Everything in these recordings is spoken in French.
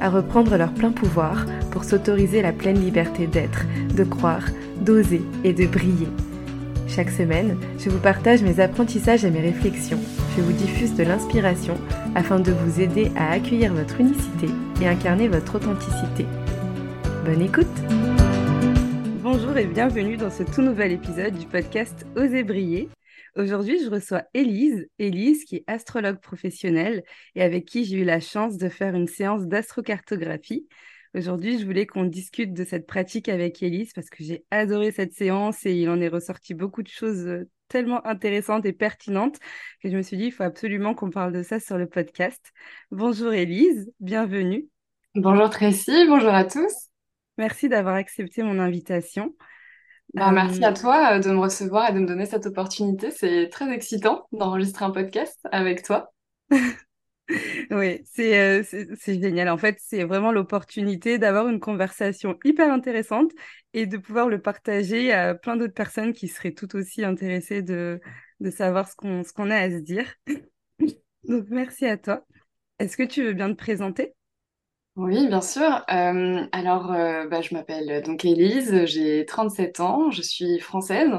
à reprendre leur plein pouvoir pour s'autoriser la pleine liberté d'être, de croire, d'oser et de briller. Chaque semaine, je vous partage mes apprentissages et mes réflexions. Je vous diffuse de l'inspiration afin de vous aider à accueillir votre unicité et incarner votre authenticité. Bonne écoute Bonjour et bienvenue dans ce tout nouvel épisode du podcast Oser briller. Aujourd'hui, je reçois Élise, Élise qui est astrologue professionnelle et avec qui j'ai eu la chance de faire une séance d'astrocartographie. Aujourd'hui, je voulais qu'on discute de cette pratique avec Elise parce que j'ai adoré cette séance et il en est ressorti beaucoup de choses euh, tellement intéressantes et pertinentes que je me suis dit, il faut absolument qu'on parle de ça sur le podcast. Bonjour Elise, bienvenue. Bonjour Tracy, bonjour à tous. Merci d'avoir accepté mon invitation. Bah, merci à euh, toi euh, de me recevoir et de me donner cette opportunité. C'est très excitant d'enregistrer un podcast avec toi. Oui, euh, c'est génial. En fait, c'est vraiment l'opportunité d'avoir une conversation hyper intéressante et de pouvoir le partager à plein d'autres personnes qui seraient tout aussi intéressées de, de savoir ce qu'on ce qu'on a à se dire. Donc, merci à toi. Est-ce que tu veux bien te présenter? Oui, bien sûr. Euh, alors, euh, bah, je m'appelle donc Élise, j'ai 37 ans, je suis française,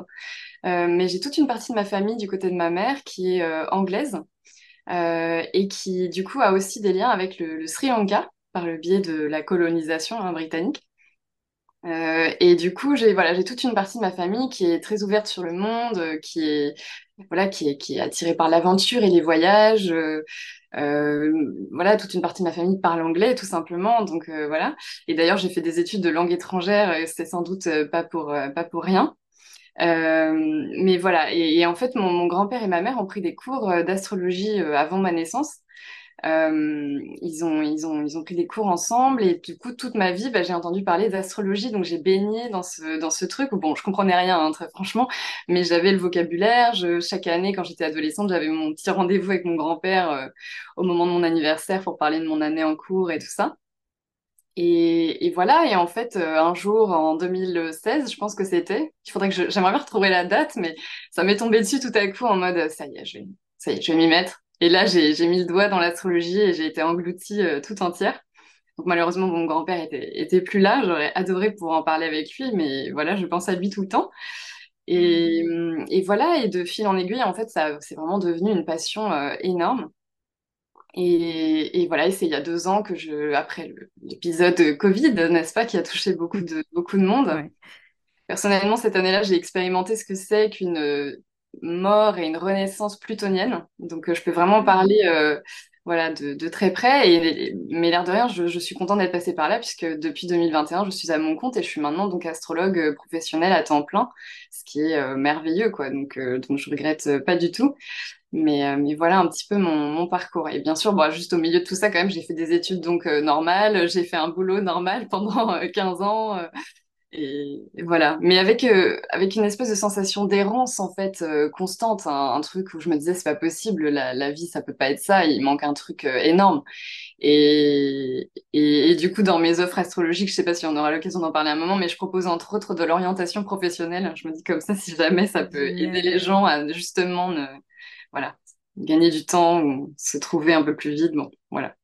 mais j'ai toute une partie de ma famille du côté de ma mère qui est anglaise. Euh, et qui du coup a aussi des liens avec le, Sri Lanka par le biais de la colonisation hein, britannique. Euh, et du coup, j'ai voilà, j'ai toute une partie de ma famille qui est très ouverte sur le monde, euh, qui est voilà, qui est, qui est attirée par l'aventure et les voyages. voilà, toute une partie de ma famille parle anglais, tout simplement. Donc voilà. Et d'ailleurs, j'ai fait des études de langue étrangère. C'est sans doute pas pour pas pour rien. Euh, mais voilà, et, en fait, mon, grand-père et ma mère ont pris des cours euh, d'astrologie euh, avant ma naissance. Ils, ont, ils, ont, ils ont pris des cours ensemble et du coup, toute ma vie, bah, j'ai entendu parler d'astrologie, donc j'ai baigné dans ce, dans ce truc où, bon, je comprenais rien, hein, très franchement, mais j'avais le vocabulaire. Je, chaque année, quand j'étais adolescente, j'avais mon petit rendez-vous avec mon grand-père au moment de mon anniversaire pour parler de mon année en cours et tout ça. Et, voilà, et en fait, euh, un jour en 2016, je pense que c'était, il faudrait que j'aimerais bien retrouver la date, mais ça m'est tombé dessus tout à coup en mode, ça y est, je vais, ça y est, je vais m'y mettre. Et là, j'ai mis le doigt dans l'astrologie et j'ai été engloutie euh, tout entière. Donc malheureusement, mon grand-père était, était plus là. J'aurais adoré pouvoir en parler avec lui, mais voilà, je pense à lui tout le temps. Et, mmh. et voilà, et de fil en aiguille, en fait, ça c'est vraiment devenu une passion euh, énorme. Et, voilà, c'est il y a deux ans que je, après l'épisode Covid, n'est-ce pas, qui a touché beaucoup de, beaucoup de monde. Personnellement, cette année-là, j'ai expérimenté ce que c'est qu'une euh, mort et une renaissance plutonienne. Donc, euh, je peux vraiment parler euh, voilà, de, très près. Et, mais l'air de rien, je, suis contente d'être passée par là, puisque depuis 2021, je suis à mon compte et je suis maintenant donc astrologue professionnelle à temps plein, ce qui est merveilleux, quoi. Donc, donc, je regrette pas du tout. Mais, euh, mais voilà un petit peu mon, mon parcours. Et bien sûr, bon, juste au milieu de tout ça, quand même, j'ai fait des études donc euh, normales, j'ai fait un boulot normal pendant 15 euh, ans. Et, voilà. Mais avec, avec une espèce de sensation d'errance, en fait, constante, un, truc où je me disais, c'est pas possible, la, la vie, ça peut pas être ça, il manque un truc énorme. Et, et, et, du coup, dans mes offres astrologiques, je sais pas si on aura l'occasion d'en parler un moment, mais je propose entre autres de l'orientation professionnelle. Je me dis comme ça, si jamais ça peut aider les gens à justement ne, voilà, gagner du temps ou se trouver un peu plus vide. Bon, voilà.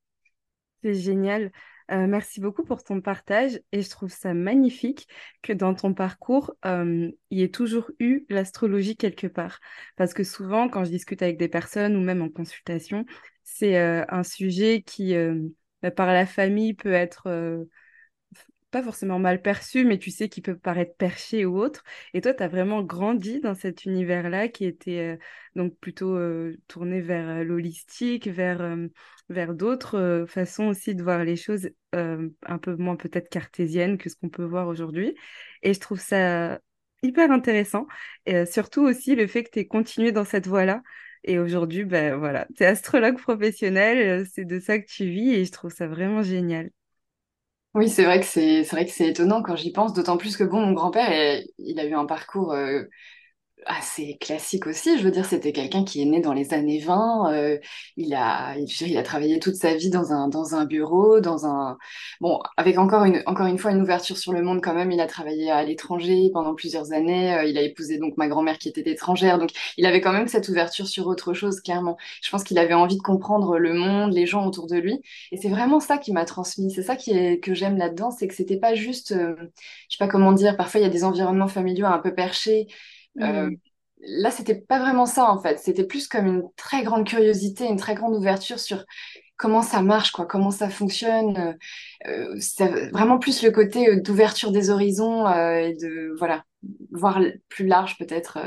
C'est génial. Euh, merci beaucoup pour ton partage et je trouve ça magnifique que dans ton parcours, euh, il y ait toujours eu l'astrologie quelque part. Parce que souvent, quand je discute avec des personnes ou même en consultation, c'est euh, un sujet qui, bah, par la famille, peut être pas forcément mal perçu, mais tu sais, qu'il peut paraître perché ou autre. Et toi, tu as vraiment grandi dans cet univers-là qui était euh, donc plutôt euh, tourné vers euh, l'holistique, vers, vers d'autres façons aussi de voir les choses un peu moins peut-être cartésiennes que ce qu'on peut voir aujourd'hui. Et je trouve ça hyper intéressant. Et surtout aussi le fait que tu aies continué dans cette voie-là. Et aujourd'hui, ben voilà, tu es astrologue professionnel, c'est de ça que tu vis et je trouve ça vraiment génial. Oui, c'est vrai que c'est vrai que c'est étonnant quand j'y pense, d'autant plus que bon, mon grand-père, il a eu un parcours euh, assez classique aussi. Je veux dire, c'était quelqu'un qui est né dans les années 20. euh, il a, il, a travaillé toute sa vie dans un, dans un bureau, dans un... Bon, avec encore une, encore une fois une ouverture sur le monde quand même. Il a travaillé à l'étranger pendant plusieurs années. euh, il a épousé donc ma grand-mère qui était étrangère. Donc, il avait quand même cette ouverture sur autre chose, clairement. Je pense qu'il avait envie de comprendre le monde, les gens autour de lui. Et c'est vraiment ça qui m'a transmis. C'est ça qui que j'aime là-dedans, c'est que c'était pas juste... euh, je sais pas comment dire, parfois il y a des environnements familiaux un peu perchés euh, Hmm. là, c'était pas vraiment ça en fait. C'était plus comme une très grande curiosité, une très grande ouverture sur comment ça marche, quoi, comment ça fonctionne. Euh, c'est vraiment plus le côté euh, d'ouverture des horizons euh, et de voilà, voir plus large peut-être.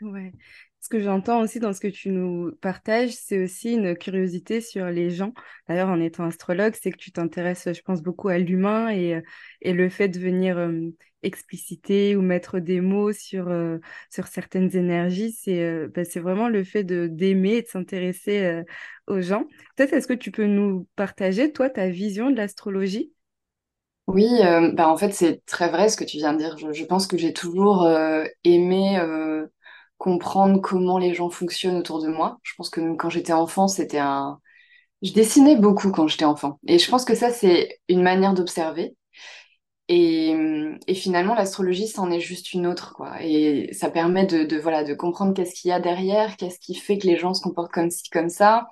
Ouais. Ce que j'entends aussi dans ce que tu nous partages, c'est aussi une curiosité sur les gens. D'ailleurs, en étant astrologue, c'est que tu t'intéresses, je pense, beaucoup à l'humain et, et le fait de venir expliciter ou mettre des mots sur, euh, sur certaines énergies, c'est euh, c'est vraiment le fait d'aimer et de s'intéresser euh, aux gens. Peut-être est-ce que tu peux nous partager, toi, ta vision de l'astrologie? Oui, bah en fait c'est très vrai ce que tu viens de dire. Je, pense que j'ai toujours aimé comprendre comment les gens fonctionnent autour de moi. Je pense que quand j'étais enfant, c'était un Je dessinais beaucoup quand j'étais enfant. Et je pense que ça, c'est une manière d'observer. Et, finalement, l'astrologie, c'en est juste une autre, quoi. Et ça permet de, voilà, de comprendre qu'est-ce qu'il y a derrière, qu'est-ce qui fait que les gens se comportent comme ci, comme ça.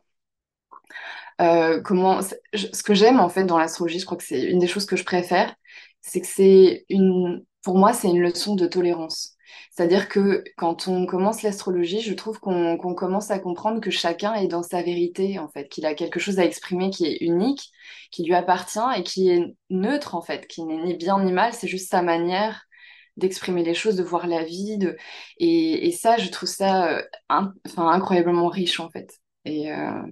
Euh, comment, ce que j'aime, en fait, dans l'astrologie, je crois que c'est une des choses que je préfère, c'est que c'est une, pour moi, c'est une leçon de tolérance. C'est-à-dire que quand on commence l'astrologie, je trouve qu'on commence à comprendre que chacun est dans sa vérité, en fait, qu'il a quelque chose à exprimer qui est unique, qui lui appartient et qui est neutre, en fait, qui n'est ni bien ni mal, c'est juste sa manière d'exprimer les choses, de voir la vie. Et, ça, je trouve ça euh, incroyablement riche, en fait. Et euh,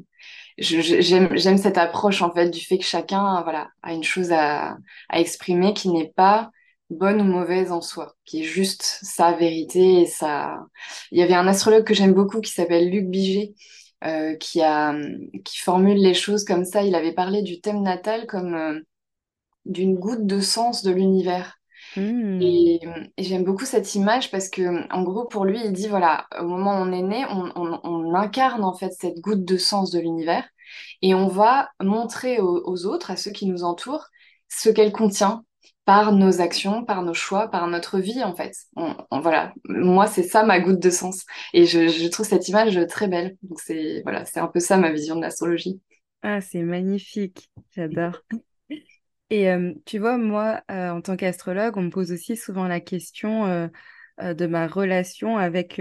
j'aime, cette approche, en fait, du fait que chacun, voilà, a une chose à exprimer qui n'est pas bonne ou mauvaise en soi, qui est juste sa vérité et sa... Il y avait un astrologue que j'aime beaucoup qui s'appelle Luc Biget, euh, qui a, qui formule les choses comme ça. Il avait parlé du thème natal comme euh, d'une goutte de sens de l'univers. Hmm. Et, et j'aime beaucoup cette image parce que, en gros, pour lui, il dit, voilà, au moment où on est né, on, on- on incarne en fait cette goutte de sens de l'univers et on va montrer aux, aux autres, à ceux qui nous entourent, ce qu'elle contient par nos actions, par nos choix, par notre vie, en fait. Voilà, moi, c'est ça ma goutte de sens. Et je, trouve cette image très belle. Donc, c'est, voilà, c'est un peu ça ma vision de l'astrologie. Ah, c'est magnifique, j'adore. Et euh, tu vois, moi, euh, en tant qu'astrologue, on me pose aussi souvent la question euh, de ma relation avec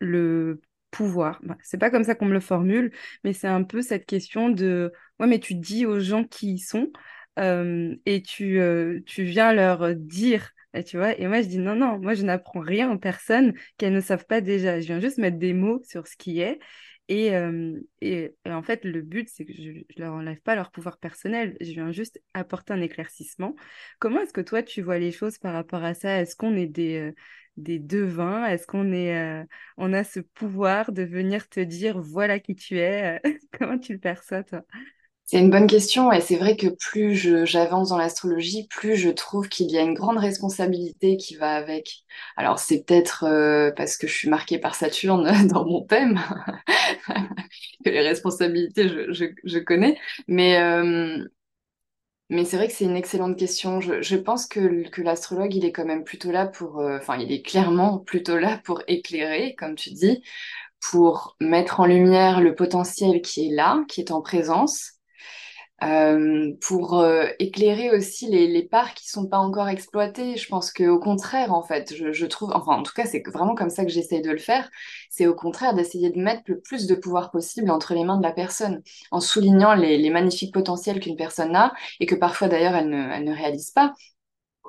le pouvoir. Bah, c'est pas comme ça qu'on me le formule, mais c'est un peu cette question de, ouais, mais tu dis aux gens qui y sont et tu, tu viens leur dire, tu vois. Et moi, je dis non, non, moi, je n'apprends rien aux personnes qu'elles ne savent pas déjà. Je viens juste mettre des mots sur ce qui est. Et, et, en fait, le but, c'est que je ne leur enlève pas leur pouvoir personnel. Je viens juste apporter un éclaircissement. Comment est-ce que toi, tu vois les choses par rapport à ça? Est-ce qu'on est des, des devins? Est-ce qu'on est, on a ce pouvoir de venir te dire, voilà qui tu es? Comment tu le perçois, toi? C'est une bonne question et c'est vrai que plus j'avance dans l'astrologie, plus je trouve qu'il y a une grande responsabilité qui va avec. Alors c'est peut-être euh, parce que je suis marquée par Saturne dans mon thème que les responsabilités je, je, connais, mais, euh, mais c'est vrai que c'est une excellente question. Je, je pense que, que l'astrologue il est quand même plutôt là pour, euh, enfin il est clairement plutôt là pour éclairer, comme tu dis, pour mettre en lumière le potentiel qui est là, qui est en présence euh, pour euh, éclairer aussi les, parts qui sont pas encore exploitées. Je pense qu'au contraire, en fait, je, trouve, enfin, en tout cas, c'est vraiment comme ça que j'essaye de le faire, c'est au contraire d'essayer de mettre le plus de pouvoir possible entre les mains de la personne, en soulignant les, magnifiques potentiels qu'une personne a et que parfois d'ailleurs elle ne réalise pas.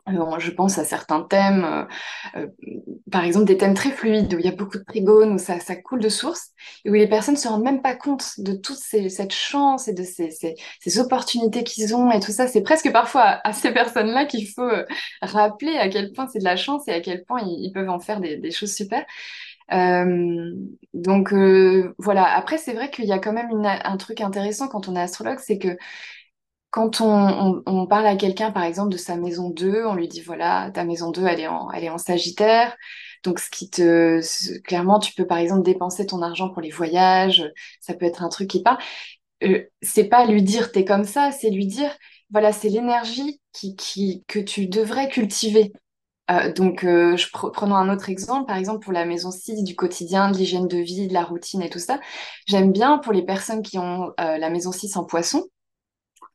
Euh, je pense à certains thèmes, euh, euh, par exemple des thèmes très fluides où il y a beaucoup de trigones, où ça, ça coule de source, et où les personnes ne se rendent même pas compte de toute cette chance et de ces, ces- opportunités qu'ils ont et tout ça. C'est presque parfois à, ces personnes-là qu'il faut rappeler à quel point c'est de la chance et à quel point ils, peuvent en faire des, choses super. Donc voilà, après c'est vrai qu'il y a quand même un truc intéressant quand on est astrologue, c'est que quand on, parle à quelqu'un, par exemple, de sa maison 2, on lui dit, voilà, ta maison 2, elle est en, elle est en Sagittaire. Donc, ce qui te, clairement, tu peux, par exemple, dépenser ton argent pour les voyages. Ça peut être un truc qui part. Euh, c'est pas lui dire, t'es comme ça, c'est lui dire, voilà, c'est l'énergie qui, qui, que tu devrais cultiver. Euh, donc, euh, je prenons un autre exemple, par exemple pour la maison 6 du quotidien, de l'hygiène de vie, de la routine et tout ça. J'aime bien pour les personnes qui ont la maison 6 en poisson,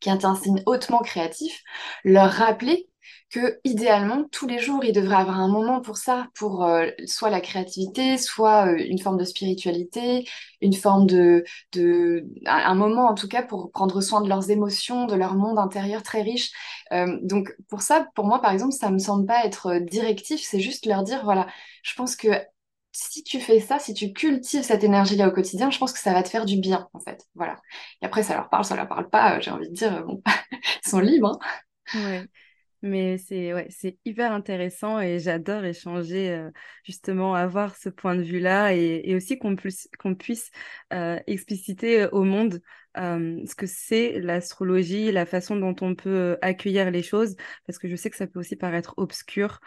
qui est un signe hautement créatif, leur rappeler que idéalement tous les jours il devrait avoir un moment pour ça, pour euh, soit la créativité, soit euh, une forme de spiritualité, une forme de, de un moment en tout cas pour prendre soin de leurs émotions, de leur monde intérieur très riche. Euh, donc pour ça, pour moi par exemple, ça me semble pas être directif, c'est juste leur dire voilà, je pense que si tu fais ça, si tu cultives cette énergie-là au quotidien, je pense que ça va te faire du bien, en fait. Voilà. Et après, ça leur parle, ça leur parle pas, j'ai envie de dire, bon, ils sont libres. Hein. Ouais. Mais c'est ouais, c'est hyper intéressant et j'adore échanger, euh, justement, avoir ce point de vue-là et, aussi qu'on puisse, puisse euh, expliciter au monde euh, ce que c'est l'astrologie, la façon dont on peut accueillir les choses, parce que je sais que ça peut aussi paraître obscur,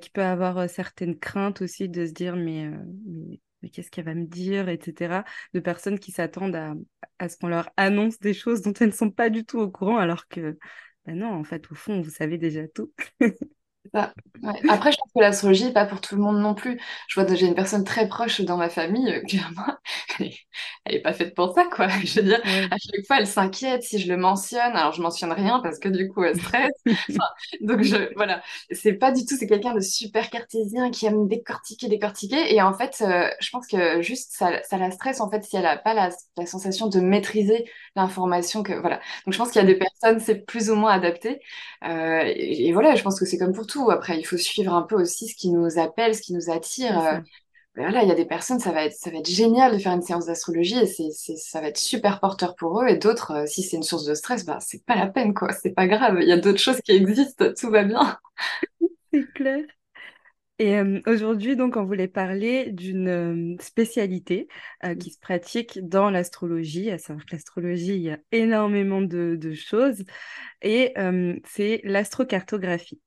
qu'il peut avoir certaines craintes aussi de se dire mais, mais, mais qu'est-ce qu'elle va me dire, etc. De personnes qui s'attendent à, à ce qu'on leur annonce des choses dont elles ne sont pas du tout au courant, alors que ben non, en fait, au fond, vous savez déjà tout. Après, je pense que l'astrologie n'est pas pour tout le monde non plus. Je vois que j'ai une personne très proche dans ma famille, euh, clairement, elle n'est pas faite pour ça, quoi. Je veux dire, à chaque fois, elle s'inquiète si je le mentionne. Alors, je mentionne rien parce que du coup, elle stresse. donc, je, voilà, c'est pas du tout, c'est quelqu'un de super cartésien qui aime décortiquer, décortiquer. Et en fait, euh, je pense que juste, ça, ça, la stresse, en fait, si elle n'a pas la, la, sensation de maîtriser l'information que, voilà. Donc, je pense qu'il y a des personnes, c'est plus ou moins adapté. Euh, et, et voilà, je pense que c'est comme pour tout après, il faut suivre un peu aussi ce qui nous appelle, ce qui nous attire. Euh, voilà, il y a des personnes, ça va être, ça va être génial de faire une séance d'astrologie et c'est, ça va être super porteur pour eux. Et d'autres, euh, si c'est une source de stress, bah, c'est pas la peine, quoi. C'est pas grave. Il y a d'autres choses qui existent. Tout va bien. c'est clair. Et euh, aujourd'hui, donc, on voulait parler d'une spécialité qui se pratique dans l'astrologie. À savoir que l'astrologie, il y a énormément de, de choses. Et c'est l'astrocartographie.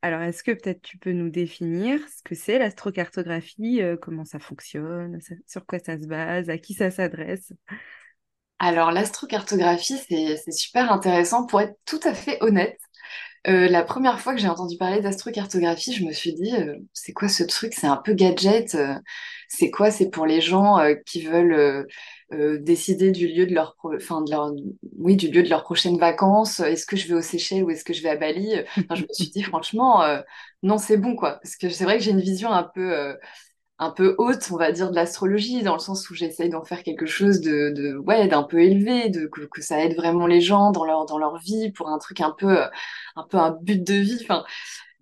Alors, est-ce que peut-être tu peux nous définir ce que c'est l'astrocartographie, euh, comment ça fonctionne, sur quoi ça se base, à qui ça s'adresse? Alors, l'astrocartographie, c'est super intéressant. Pour être tout à fait honnête, euh, la première fois que j'ai entendu parler d'astrocartographie, je me suis dit, euh, c'est quoi ce truc? C'est un peu gadget. c'est quoi? C'est pour les gens qui veulent euh, décider du lieu de leur, enfin de leur, oui, du lieu de leurs prochaines vacances. Est-ce que je vais aux Seychelles ou est-ce que je vais à Bali? Enfin, Je me suis dit franchement, euh, non, c'est bon quoi, parce que c'est vrai que j'ai une vision un peu, euh, un peu haute, on va dire, de l'astrologie, dans le sens où j'essaye d'en faire quelque chose de, de ouais, d'un peu élevé, de que, que, ça aide vraiment les gens dans leur, dans leur vie pour un truc un peu, un peu un but de vie. Enfin,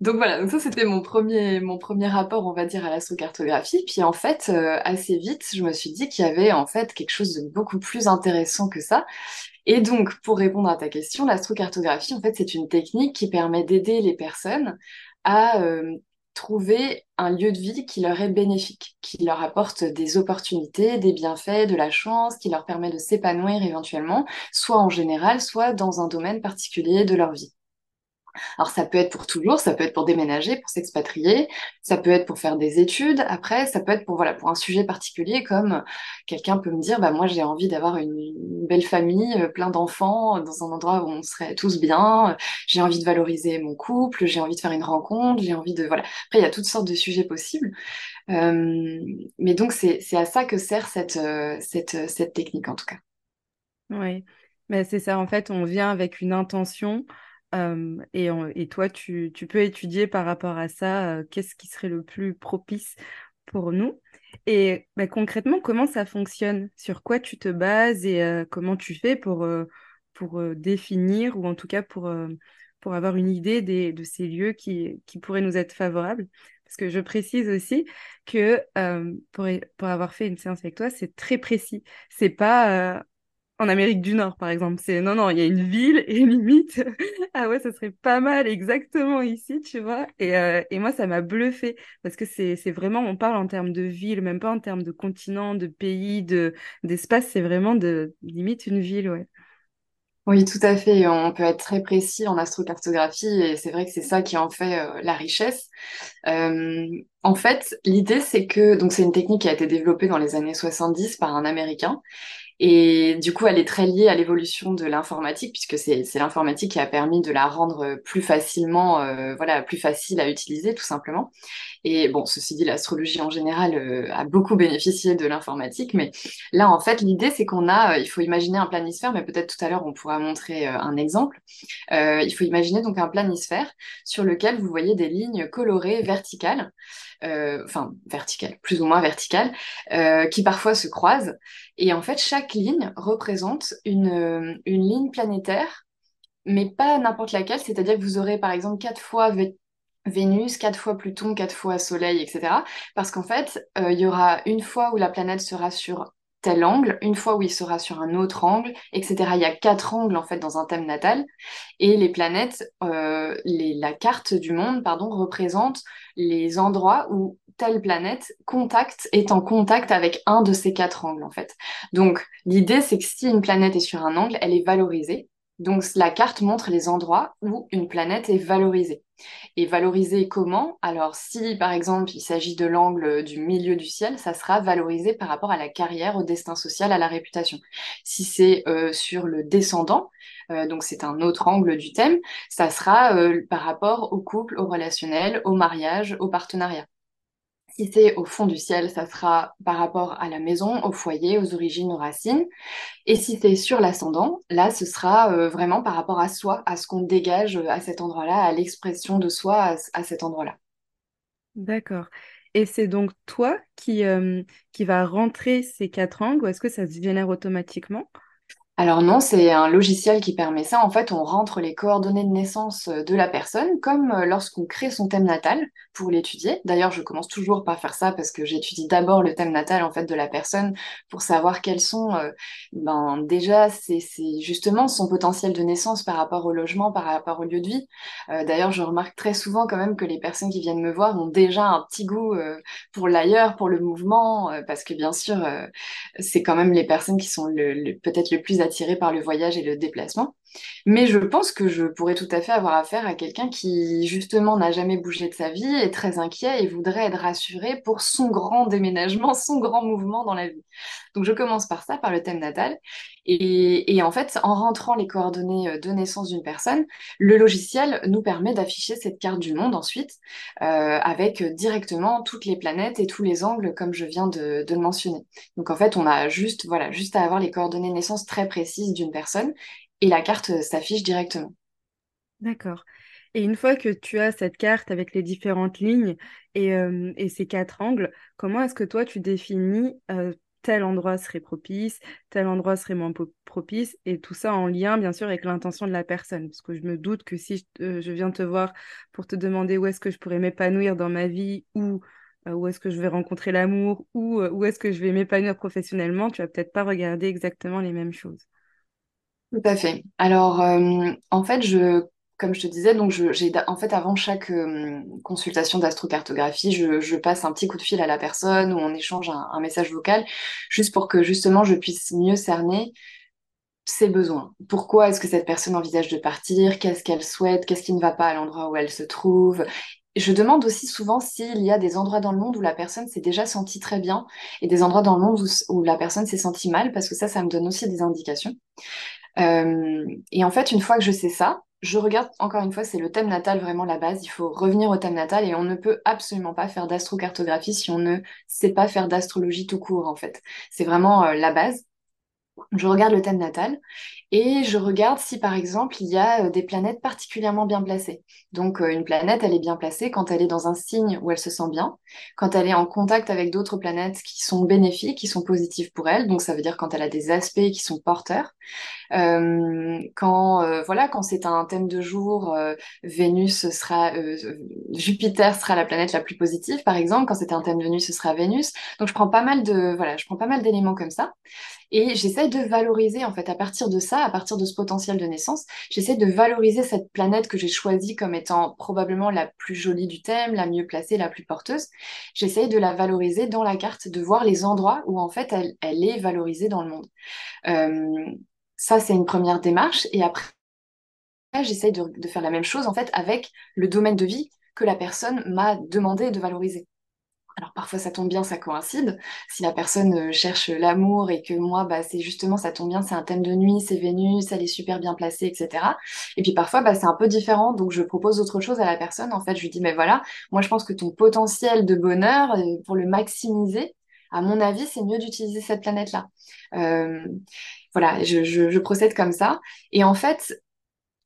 donc voilà, donc ça c'était mon premier, mon premier rapport, on va dire, à l'astrocartographie. Puis en fait, euh, assez vite, je me suis dit qu'il y avait en fait quelque chose de beaucoup plus intéressant que ça. Et donc, pour répondre à ta question, l'astrocartographie, en fait, c'est une technique qui permet d'aider les personnes à euh, trouver un lieu de vie qui leur est bénéfique, qui leur apporte des opportunités, des bienfaits, de la chance, qui leur permet de s'épanouir éventuellement, soit en général, soit dans un domaine particulier de leur vie. Alors ça peut être pour toujours, ça peut être pour déménager, pour s'expatrier, ça peut être pour faire des études. Après, ça peut être pour voilà pour un sujet particulier comme quelqu'un peut me dire bah moi j'ai envie d'avoir une, belle famille, euh, plein d'enfants dans un endroit où on serait tous bien. J'ai envie de valoriser mon couple, j'ai envie de faire une rencontre, j'ai envie de voilà. Après il y a toutes sortes de sujets possibles. Euh, mais donc c'est à ça que sert cette euh, cette cette technique en tout cas. Oui, mais c'est ça en fait on vient avec une intention et, toi, tu, peux étudier par rapport à ça, qu'est-ce qui serait le plus propice pour nous? Et bah, concrètement, comment ça fonctionne? Sur quoi tu te bases et comment tu fais pour, définir ou en tout cas pour, avoir une idée de ces lieux qui, qui pourraient nous être favorables? Parce que je précise aussi que pour, pour avoir fait une séance avec toi, c'est très précis. C'est pas en Amérique du Nord, par exemple. C'est non, non, il y a une ville et limite, ah ouais, ça serait pas mal exactement ici, tu vois. Et, euh, et moi, ça m'a bluffé parce que c'est, vraiment, on parle en termes de ville, même pas en termes de continent, de pays, de, d'espace, c'est vraiment de limite une ville, ouais. Oui, tout à fait. On peut être très précis en astrocartographie et c'est vrai que c'est ça qui en fait euh, la richesse. En fait, l'idée c'est que donc c'est une technique qui a été développée dans les années 70 par un Américain et du coup, elle est très liée à l'évolution de l'informatique, puisque c'est l'informatique qui a permis de la rendre plus facilement, euh, voilà, plus facile à utiliser, tout simplement. Et bon, ceci dit, l'astrologie en général euh, a beaucoup bénéficié de l'informatique, mais là, en fait, l'idée, c'est qu'on a, euh, il faut imaginer un planisphère, mais peut-être tout à l'heure, on pourra montrer un exemple. il faut imaginer donc un planisphère sur lequel vous voyez des lignes colorées verticales. Enfin verticales, plus ou moins verticales, qui parfois se croisent. Et en fait, chaque ligne représente une, euh, une ligne planétaire, mais pas n'importe laquelle. C'est-à-dire que vous aurez par exemple quatre fois Vénus, quatre fois Pluton, quatre fois Soleil, etc. Parce qu'en fait, euh, il y aura une fois où la planète sera sur tel angle, une fois où il sera sur un autre angle, etc. Il y a quatre angles en fait dans un thème natal, et les planètes, euh, la carte du monde, pardon, représente les endroits où telle planète contact, est en contact avec un de ces quatre angles, en fait. Donc, l'idée, c'est que si une planète est sur un angle, elle est valorisée. Donc, la carte montre les endroits où une planète est valorisée. Et valorisée comment? Alors, si par exemple il s'agit de l'angle du milieu du ciel, ça sera valorisé par rapport à la carrière, au destin social, à la réputation. Si c'est euh, sur le descendant, euh, donc c'est un autre angle du thème, ça sera euh, par rapport au couple, au relationnel, au mariage, au partenariat. Si c'est au fond du ciel, ça sera par rapport à la maison, au foyer, aux origines, aux racines. Et si c'est sur l'ascendant, là, ce sera euh, vraiment par rapport à soi, à ce qu'on dégage à cet endroit-là, à l'expression de soi à, cet endroit-là. D'accord. Et c'est donc toi qui, euh, qui va rentrer ces quatre angles ou est-ce que ça se génère automatiquement? Alors non, c'est un logiciel qui permet ça. En fait, on rentre les coordonnées de naissance euh, de la personne, comme euh, lorsqu'on crée son thème natal pour l'étudier. D'ailleurs, je commence toujours par faire ça parce que j'étudie d'abord le thème natal en fait de la personne pour savoir quels sont, euh, ben déjà, c'est justement son potentiel de naissance par rapport au logement, par rapport au lieu de vie. D'ailleurs, je remarque très souvent quand même que les personnes qui viennent me voir ont déjà un petit goût pour l'ailleurs, pour le mouvement, parce que bien sûr, c'est quand même les personnes qui sont peut-être le plus attiré par le voyage et le déplacement. Mais je pense que je pourrais tout à fait avoir affaire à quelqu'un qui, justement, n'a jamais bougé de sa vie, est très inquiet et voudrait être rassuré pour son grand déménagement, son grand mouvement dans la vie. Donc, je commence par ça, par le thème natal. Et, en fait, en rentrant les coordonnées euh, de naissance d'une personne, le logiciel nous permet d'afficher cette carte du monde ensuite, euh, avec directement toutes les planètes et tous les angles, comme je viens de, de le mentionner. Donc, en fait, on a juste, voilà, juste à avoir les coordonnées de naissance très précises d'une personne et la carte euh, s'affiche directement. D'accord. Et une fois que tu as cette carte avec les différentes lignes et, euh, ces quatre angles, comment est-ce que toi tu définis euh, tel endroit serait propice, tel endroit serait moins propice, et tout ça en lien bien sûr avec l'intention de la personne? Parce que je me doute que si je, viens te voir pour te demander où est-ce que je pourrais m'épanouir dans ma vie, ou où est-ce que je vais rencontrer l'amour, ou où est-ce que je vais m'épanouir professionnellement, tu vas peut-être pas regarder exactement les mêmes choses. Tout à fait. Alors, euh, en fait, je, comme je te disais, donc j'ai, en fait, avant chaque euh, consultation d'astrocartographie, je, je, passe un petit coup de fil à la personne ou on échange un, message vocal, juste pour que justement je puisse mieux cerner ses besoins. Pourquoi est-ce que cette personne envisage de partir? Qu'est-ce qu'elle souhaite? Qu'est-ce qui ne va pas à l'endroit où elle se trouve? Je demande aussi souvent s'il y a des endroits dans le monde où la personne s'est déjà sentie très bien et des endroits dans le monde où la personne s'est sentie mal, parce que ça, ça me donne aussi des indications. Euh, et en fait, une fois que je sais ça, je regarde, encore une fois, c'est le thème natal vraiment la base. Il faut revenir au thème natal et on ne peut absolument pas faire d'astrocartographie si on ne sait pas faire d'astrologie tout court, en fait. C'est vraiment euh, la base. Je regarde le thème natal et je regarde si par exemple il y a euh, des planètes particulièrement bien placées. Donc une planète, elle est bien placée quand elle est dans un signe où elle se sent bien, quand elle est en contact avec d'autres planètes qui sont bénéfiques, qui sont positives pour elle. Donc ça veut dire quand elle a des aspects qui sont porteurs. Euh, quand euh, voilà, quand c'est un thème de jour, euh, Vénus sera, Jupiter sera la planète la plus positive, par exemple. Quand c'est un thème de nuit, ce sera Vénus. Donc je prends pas mal de voilà, je prends pas mal d'éléments comme ça. Et j'essaie de valoriser, en fait, à partir de ça, à partir de ce potentiel de naissance, j'essaie de valoriser cette planète que j'ai choisie comme étant probablement la plus jolie du thème, la mieux placée, la plus porteuse. J'essaie de la valoriser dans la carte, de voir les endroits où, en fait, elle, est valorisée dans le monde. Euh, ça, c'est une première démarche. Et après, j'essaye de, de, faire la même chose en fait avec le domaine de vie que la personne m'a demandé de valoriser. Alors parfois ça tombe bien, ça coïncide. Si la personne euh, cherche l'amour et que moi, bah, c'est justement, ça tombe bien, c'est un thème de nuit, c'est Vénus, elle est super bien placée, etc. Et puis parfois, bah, c'est un peu différent, donc je propose autre chose à la personne. En fait, je lui dis, mais voilà, moi je pense que ton potentiel de bonheur, euh, pour le maximiser, à mon avis, c'est mieux d'utiliser cette planète-là. Euh, voilà, je, procède comme ça. Et en fait,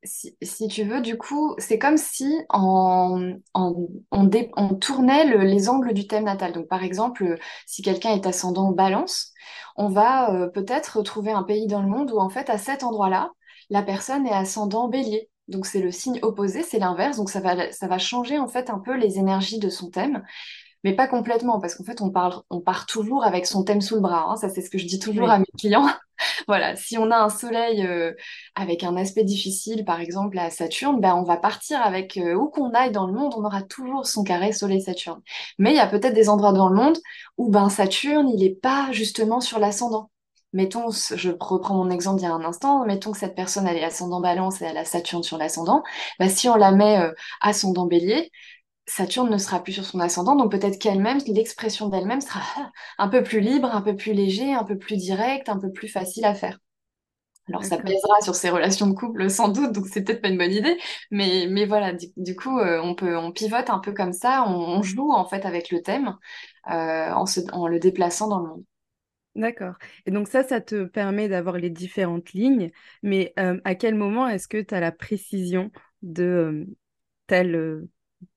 si, tu veux, du coup, c'est comme si on, on, on, tournait les angles du thème natal. Donc, par exemple, si quelqu'un est ascendant balance, on va euh, peut-être trouver un pays dans le monde où, en fait, à cet endroit-là, la personne est ascendant bélier. Donc, c'est le signe opposé, c'est l'inverse. Donc, ça va, ça va changer, en fait, un peu les énergies de son thème mais pas complètement, parce qu'en fait, on, parle, on part toujours avec son thème sous le bras. Hein. Ça, c'est ce que je dis toujours à mes clients. voilà, si on a un soleil euh, avec un aspect difficile, par exemple à Saturne, ben, on va partir avec, euh, où qu'on aille dans le monde, on aura toujours son carré Soleil-Saturne. Mais il y a peut-être des endroits dans le monde où ben, Saturne, il n'est pas justement sur l'ascendant. Mettons, je reprends mon exemple d'il y a un instant, mettons que cette personne elle est ascendant balance et elle a Saturne sur l'ascendant, ben, si on la met euh, ascendant bélier, Saturne ne sera plus sur son ascendant, donc peut-être qu'elle-même, l'expression d'elle-même sera un peu plus libre, un peu plus léger, un peu plus direct, un peu plus facile à faire. Alors ça pèsera sur ses relations de couple sans doute, donc c'est peut-être pas une bonne idée, mais, mais voilà, du, coup euh, on peut on pivote un peu comme ça, on, joue en fait avec le thème euh, en, en le déplaçant dans le monde. D'accord. Et donc ça, ça te permet d'avoir les différentes lignes, mais euh, à quel moment est-ce que tu as la précision de telle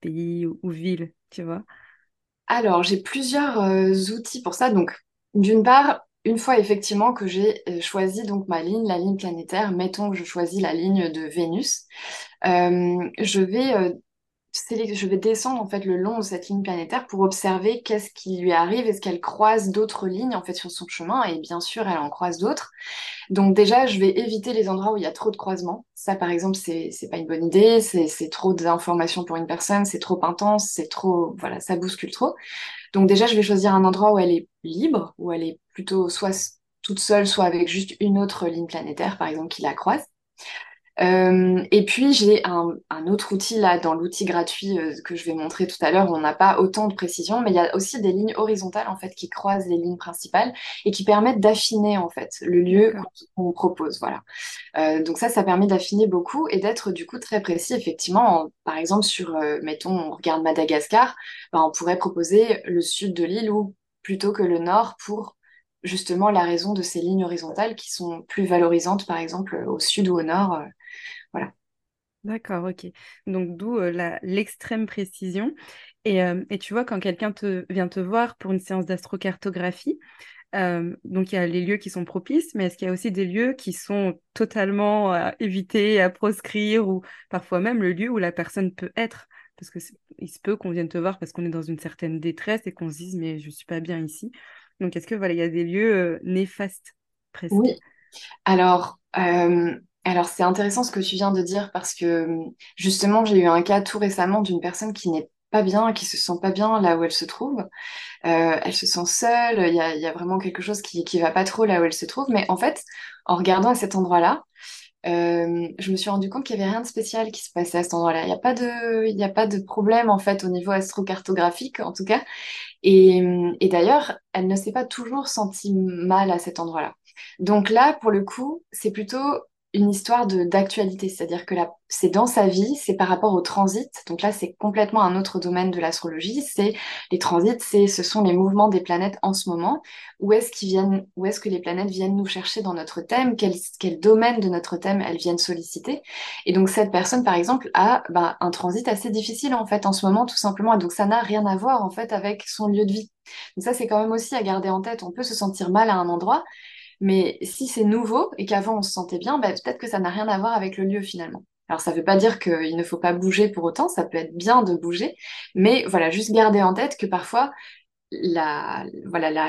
pays ou, ville, tu vois Alors, j'ai plusieurs euh, outils pour ça. Donc, d'une part, une fois effectivement que j'ai euh, choisi donc ma ligne, la ligne planétaire, mettons que je choisis la ligne de Vénus, euh, je vais je vais descendre en fait le long de cette ligne planétaire pour observer qu'est-ce qui lui arrive, est-ce qu'elle croise d'autres lignes en fait sur son chemin et bien sûr elle en croise d'autres. Donc déjà je vais éviter les endroits où il y a trop de croisements. Ça par exemple c'est c'est pas une bonne idée, c'est trop d'informations pour une personne, c'est trop intense, c'est trop voilà ça bouscule trop. Donc déjà je vais choisir un endroit où elle est libre, où elle est plutôt soit toute seule, soit avec juste une autre ligne planétaire par exemple qui la croise. Euh, et puis j'ai un, un, autre outil là dans l'outil gratuit euh, que je vais montrer tout à l'heure. On n'a pas autant de précision, mais il y a aussi des lignes horizontales en fait qui croisent les lignes principales et qui permettent d'affiner en fait le lieu qu'on propose. Voilà. Euh, donc ça, ça permet d'affiner beaucoup et d'être du coup très précis. Effectivement, par exemple sur, mettons, on regarde Madagascar, ben, on pourrait proposer le sud de l'île ou plutôt que le nord pour justement la raison de ces lignes horizontales qui sont plus valorisantes, par exemple, au sud ou au nord. Euh, voilà. D'accord, ok. Donc d'où euh, l'extrême précision. Et, euh, et, tu vois, quand quelqu'un te, vient te voir pour une séance d'astrocartographie, donc il y a les lieux qui sont propices, mais est-ce qu'il y a aussi des lieux qui sont totalement à éviter, à proscrire, ou parfois même le lieu où la personne peut être? Parce que il se peut qu'on vienne te voir parce qu'on est dans une certaine détresse et qu'on se dise mais je suis pas bien ici. Donc, est-ce que voilà, il y a des lieux euh, néfastes presque? Oui. Alors, euh, alors c'est intéressant ce que tu viens de dire parce que justement, j'ai eu un cas tout récemment d'une personne qui n'est pas bien, qui se sent pas bien là où elle se trouve. Euh, elle se sent seule, il y a, vraiment quelque chose qui, qui va pas trop là où elle se trouve. Mais en fait, en regardant à cet endroit-là, euh, je me suis rendu compte qu'il n'y avait rien de spécial qui se passait à cet endroit-là. Il n'y a pas de, y a pas de problème en fait au niveau astrocartographique en tout cas. Et, et d'ailleurs, elle ne s'est pas toujours sentie mal à cet endroit-là. Donc là, pour le coup, c'est plutôt une histoire d'actualité, c'est-à-dire que c'est dans sa vie, c'est par rapport au transit. Donc là, c'est complètement un autre domaine de l'astrologie. C'est les transits, c'est ce sont les mouvements des planètes en ce moment. Où est-ce qu'ils viennent, où est-ce que les planètes viennent nous chercher dans notre thème? Quel, quel domaine de notre thème elles viennent solliciter? Et donc cette personne, par exemple, a bah, un transit assez difficile en fait en ce moment, tout simplement. Et donc ça n'a rien à voir en fait avec son lieu de vie. Donc ça, c'est quand même aussi à garder en tête. On peut se sentir mal à un endroit, mais si c'est nouveau et qu'avant on se sentait bien, bah, peut-être que ça n'a rien à voir avec le lieu finalement. Alors ça ne veut pas dire qu'il ne faut pas bouger pour autant, ça peut être bien de bouger, mais voilà, juste garder en tête que parfois la,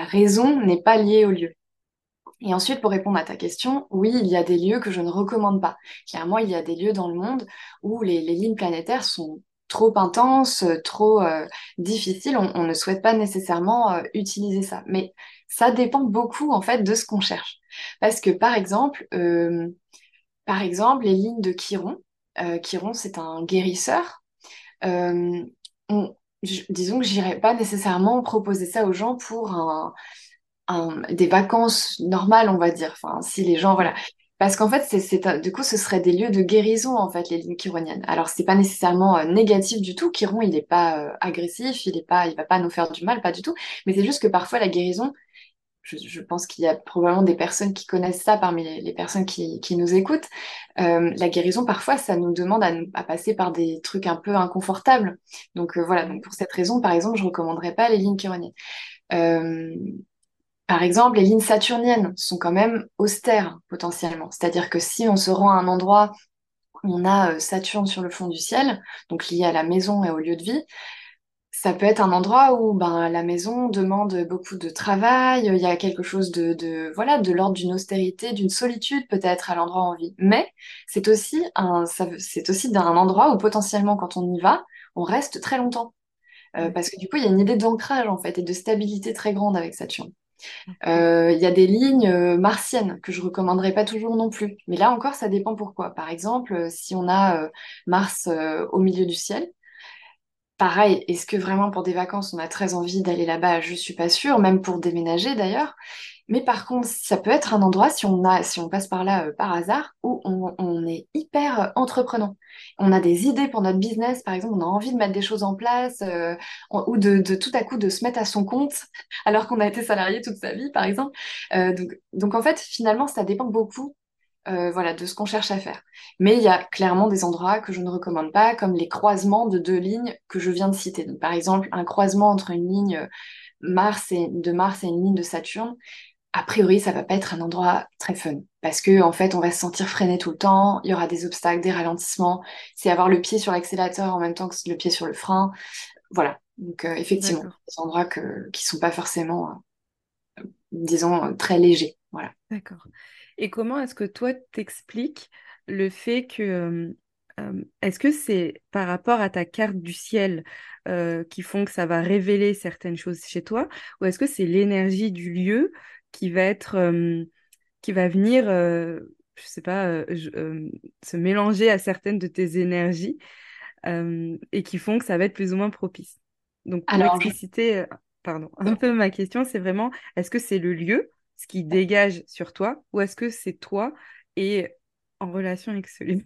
raison n'est pas liée au lieu. Et ensuite, pour répondre à ta question, oui, il y a des lieux que je ne recommande pas. Clairement, il y a des lieux dans le monde où les, lignes planétaires sont trop intense, trop difficile, on, ne souhaite pas nécessairement utiliser ça. Mais ça dépend beaucoup en fait de ce qu'on cherche. Parce que par exemple, par exemple, les lignes de Chiron, Chiron c'est un guérisseur. disons que j'irais pas nécessairement proposer ça aux gens pour des vacances normales, on va dire. Si les gens, voilà. Parce qu'en fait, du coup, ce serait des lieux de guérison, en fait, les lignes chironiennes. Alors, c'est pas nécessairement euh, négatif du tout. Chiron, il n'est pas euh, agressif, il est pas, il va pas nous faire du mal, pas du tout. Mais c'est juste que parfois, la guérison, je, pense qu'il y a probablement des personnes qui connaissent ça parmi les, personnes qui, nous écoutent. Euh, la guérison, parfois, ça nous demande à, passer par des trucs un peu inconfortables. Donc voilà, donc pour cette raison, par exemple, je recommanderais pas les lignes chironiennes. Par exemple, les lignes saturniennes sont quand même austères potentiellement. C'est-à-dire que si on se rend à un endroit où on a euh, Saturne sur le fond du ciel, donc lié à la maison et au lieu de vie, ça peut être un endroit où ben, la maison demande beaucoup de travail, il y a quelque chose de, voilà de l'ordre d'une austérité, d'une solitude peut-être à l'endroit où on vit. Mais c'est aussi un c'est aussi d'un endroit où potentiellement quand on y va, on reste très longtemps. Euh, parce que du coup, il y a une idée d'ancrage en fait et de stabilité très grande avec Saturne. Euh, il y a des lignes euh, martiennes que je recommanderais pas toujours non plus. Mais là encore, ça dépend pourquoi. Par exemple, euh, si on a Mars au milieu du ciel, pareil, est-ce que vraiment pour des vacances, on a très envie d'aller là-bas? Je suis pas sûre, même pour déménager d'ailleurs. Mais par contre, ça peut être un endroit, si on, passe par là euh, par hasard, où on, est hyper euh, entreprenant. On a des idées pour notre business, par exemple, on a envie de mettre des choses en place, euh, ou de, tout à coup de se mettre à son compte, alors qu'on a été salarié toute sa vie, par exemple. donc, donc, en fait, finalement, ça dépend beaucoup voilà, de ce qu'on cherche à faire. Mais il y a clairement des endroits que je ne recommande pas, comme les croisements de deux lignes que je viens de citer. Donc, par exemple, un croisement entre une ligne Mars et, de Mars et une ligne de Saturne, a priori, ça va pas être un endroit très fun parce que en fait, on va se sentir freiné tout le temps. Il y aura des obstacles, des ralentissements. C'est avoir le pied sur l'accélérateur en même temps que le pied sur le frein. Voilà. Donc euh, effectivement, des endroits que, qui sont pas forcément, euh, disons, très légers. Voilà. D'accord. Et comment est-ce que toi t'expliques le fait que euh, est-ce que c'est par rapport à ta carte du ciel qui font que ça va révéler certaines choses chez toi, ou est-ce que c'est l'énergie du lieu qui va être, euh, qui va venir, euh, je sais pas, euh, se mélanger à certaines de tes énergies et qui font que ça va être plus ou moins propice. Donc, pour Alors, expliciter, pardon, un peu ma question, c'est vraiment, est-ce que c'est le lieu, ce qui dégage sur toi, ou est-ce que c'est toi et en relation avec celui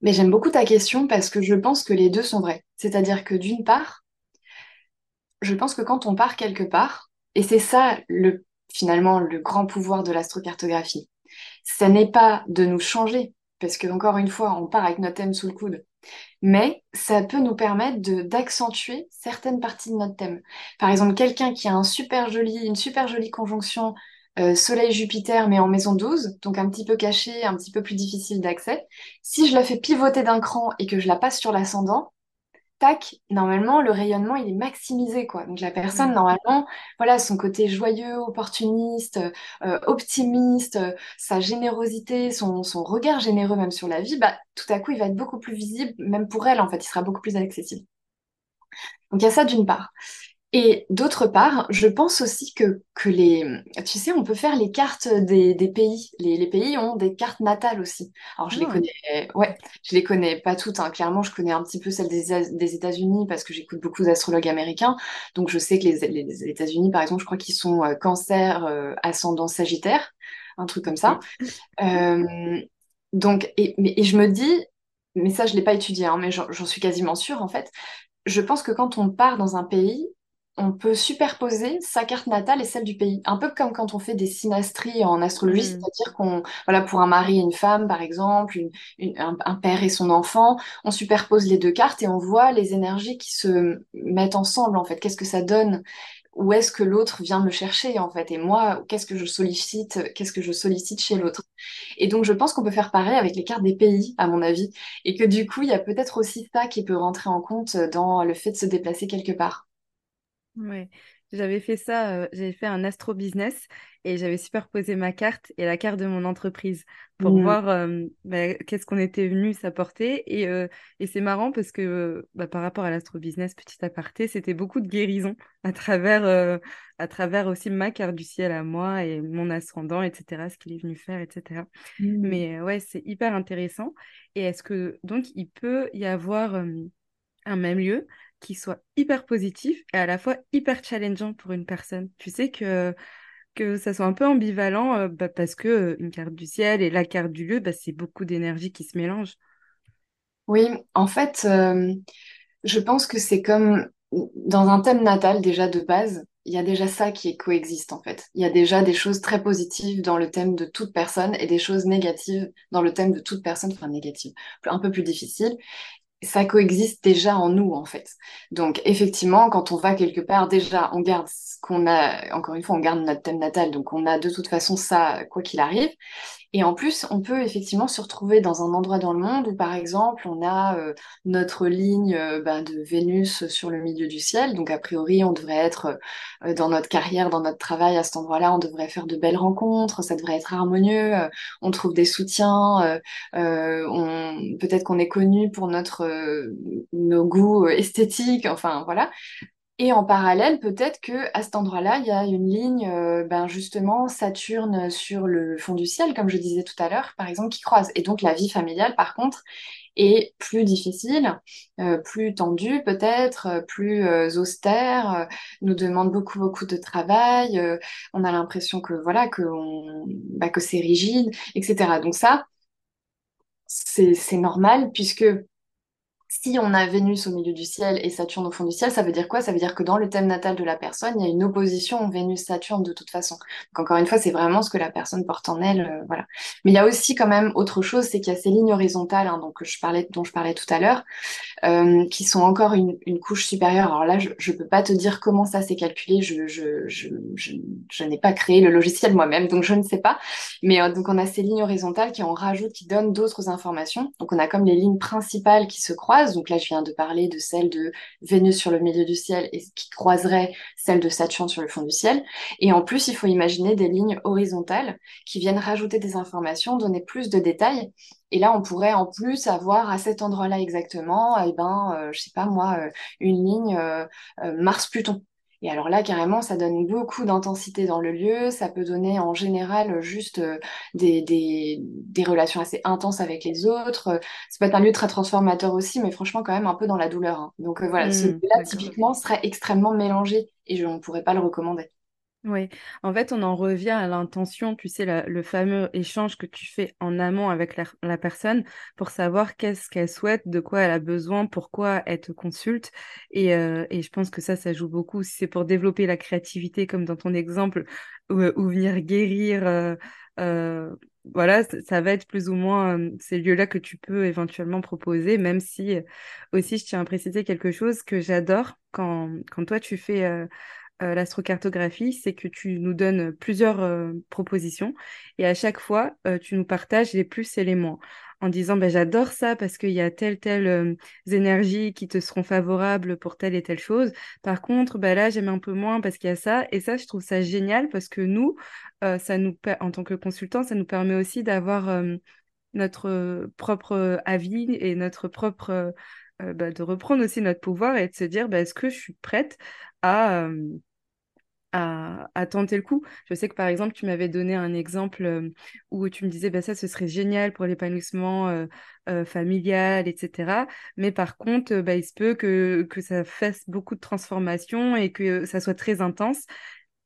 Mais j'aime beaucoup ta question parce que je pense que les deux sont vrais. C'est-à-dire que d'une part, je pense que quand on part quelque part, et c'est ça, le, finalement, le grand pouvoir de l'astrocartographie. Ce n'est pas de nous changer, parce que encore une fois, on part avec notre thème sous le coude, mais ça peut nous permettre d'accentuer certaines parties de notre thème. Par exemple, quelqu'un qui a une super jolie conjonction euh, Soleil-Jupiter, mais en maison 12, donc un petit peu caché, un petit peu plus difficile d'accès, si je la fais pivoter d'un cran et que je la passe sur l'ascendant, tac, normalement, le rayonnement, il est maximisé, quoi. Donc, la personne, normalement, voilà, son côté joyeux, opportuniste, euh, optimiste, euh, sa générosité, son, son, regard généreux même sur la vie, bah, tout à coup, il va être beaucoup plus visible, même pour elle, en fait, il sera beaucoup plus accessible. Donc, il y a ça d'une part. Et d'autre part, je pense aussi que, que les... Tu sais, on peut faire les cartes des, des pays. Les, les, pays ont des cartes natales aussi. Alors, je les ah. connais... Ouais, je les connais pas toutes. Hein. Clairement, je connais un petit peu celles des, des États-Unis parce que j'écoute beaucoup d'astrologues américains. Donc, je sais que les, les, États-Unis, par exemple, je crois qu'ils sont euh, cancer, euh, ascendant sagittaire, un truc comme ça. Euh, donc, et, mais, et je me dis, mais ça, je l'ai pas étudié, hein, mais j'en suis quasiment sûre, en fait. Je pense que quand on part dans un pays, on peut superposer sa carte natale et celle du pays. Un peu comme quand on fait des synastries en astrologie, mm. c'est-à-dire qu'on, voilà, pour un mari et une femme, par exemple, un, père et son enfant, on superpose les deux cartes et on voit les énergies qui se mettent ensemble, en fait. Qu'est-ce que ça donne? Où est-ce que l'autre vient me chercher, en fait? Et moi, qu'est-ce que je sollicite? Qu'est-ce que je sollicite chez l'autre? Et donc, je pense qu'on peut faire pareil avec les cartes des pays, à mon avis. Et que du coup, il y a peut-être aussi ça qui peut rentrer en compte dans le fait de se déplacer quelque part. Ouais. J'avais fait ça, euh, j'avais fait un astro business et j'avais superposé ma carte et la carte de mon entreprise pour Mm. voir euh, bah, qu'est-ce qu'on était venu s'apporter. Et, euh, et c'est marrant parce que bah, par rapport à l'astro business, petit aparté, c'était beaucoup de guérison à travers, à travers aussi ma carte du ciel à moi et mon ascendant, etc., ce qu'il est venu faire, etc. Mm. Mais ouais, c'est hyper intéressant. Et est-ce que donc il peut y avoir un même lieu qui soit hyper positif et à la fois hyper challengeant pour une personne. Tu sais que que ça soit un peu ambivalent euh, bah, parce que euh, une carte du ciel et la carte du lieu, bah, c'est beaucoup d'énergie qui se mélange. Oui, en fait, euh, je pense que c'est comme dans un thème natal déjà de base, il y a déjà ça qui coexiste en fait. Il y a déjà des choses très positives dans le thème de toute personne et des choses négatives dans le thème de toute personne, enfin négatives, un peu plus difficiles. Ça coexiste déjà en nous, en fait. Donc, effectivement, quand on va quelque part, déjà, on garde ce qu'on a, encore une fois, on garde notre thème natal, donc on a de toute façon ça, quoi qu'il arrive. Et en plus, on peut effectivement se retrouver dans un endroit dans le monde où, par exemple, on a euh, notre ligne euh, ben, de Vénus sur le milieu du ciel. Donc, a priori, on devrait être euh, dans notre carrière, dans notre travail à cet endroit-là, on devrait faire de belles rencontres, ça devrait être harmonieux, on trouve des soutiens, peut-être qu'on est connu pour notre, nos goûts esthétiques, enfin voilà. Et en parallèle, peut-être que à cet endroit-là, il y a une ligne, euh, ben justement, Saturne sur le fond du ciel, comme je disais tout à l'heure, par exemple, qui croise. Et donc la vie familiale, par contre, est plus difficile, euh, plus tendue peut-être, euh, plus austère, nous demande beaucoup beaucoup de travail. on a l'impression que voilà que bah, que c'est rigide, etc. Donc ça, c'est normal puisque si on a Vénus au milieu du ciel et Saturne au fond du ciel, ça veut dire quoi? Ça veut dire que dans le thème natal de la personne, il y a une opposition Vénus-Saturne de toute façon. Donc encore une fois, c'est vraiment ce que la personne porte en elle, euh, voilà. Mais il y a aussi quand même autre chose, c'est qu'il y a ces lignes horizontales, hein, donc dont je parlais tout à l'heure, euh, qui sont encore une, couche supérieure. Alors là, je ne peux pas te dire comment ça s'est calculé, je n'ai pas créé le logiciel moi-même, donc je ne sais pas. Mais euh, donc on a ces lignes horizontales qui en rajoutent, qui donnent d'autres informations. Donc on a comme les lignes principales qui se croisent. Donc là, je viens de parler de celle de Vénus sur le milieu du ciel et qui croiserait celle de Saturne sur le fond du ciel. Et en plus, il faut imaginer des lignes horizontales qui viennent rajouter des informations, donner plus de détails. Et là, on pourrait en plus avoir à cet endroit-là exactement, eh ben, euh, je sais pas moi, euh, une ligne euh, Mars-Pluton. Et alors là, carrément, ça donne beaucoup d'intensité dans le lieu. Ça peut donner en général juste euh, des, des, des relations assez intenses avec les autres. Euh, Ça peut être un lieu très transformateur aussi, mais franchement, quand même un peu dans la douleur. hein. Donc euh, voilà, ce Hmm, lieu-là, typiquement, serait extrêmement mélangé et je ne pourrais pas le recommander. Oui, en fait, on en revient à l'intention, tu sais, le fameux échange que tu fais en amont avec la, personne pour savoir qu'est-ce qu'elle souhaite, de quoi elle a besoin, pourquoi elle te consulte. Et, euh, et je pense que ça, ça joue beaucoup. Si c'est pour développer la créativité, comme dans ton exemple, ou, ou venir guérir, euh, euh, voilà, ça, va être plus ou moins euh, ces lieux-là que tu peux éventuellement proposer, même si euh, aussi, je tiens à préciser quelque chose que j'adore quand, quand toi, tu fais... euh, euh, l'astrocartographie, c'est que tu nous donnes plusieurs euh, propositions et à chaque fois, euh, tu nous partages les plus et les moins en disant ben, j'adore ça parce qu'il y a telle, telle euh, énergies qui te seront favorables pour telle et telle chose. Par contre, ben, là, j'aime un peu moins parce qu'il y a ça. Et ça, je trouve ça génial parce que nous, euh, ça nous, en tant que consultant, ça nous permet aussi d'avoir euh, notre euh, propre euh, avis et notre propre... euh, euh, bah, de reprendre aussi notre pouvoir et de se dire bah, est-ce que je suis prête à, euh, à, tenter le coup. Je sais que par exemple, tu m'avais donné un exemple euh, où tu me disais, bah, ça, ce serait génial pour l'épanouissement euh, euh, familial, etc. Mais par contre, bah, il se peut que, que ça fasse beaucoup de transformations et que ça soit très intense.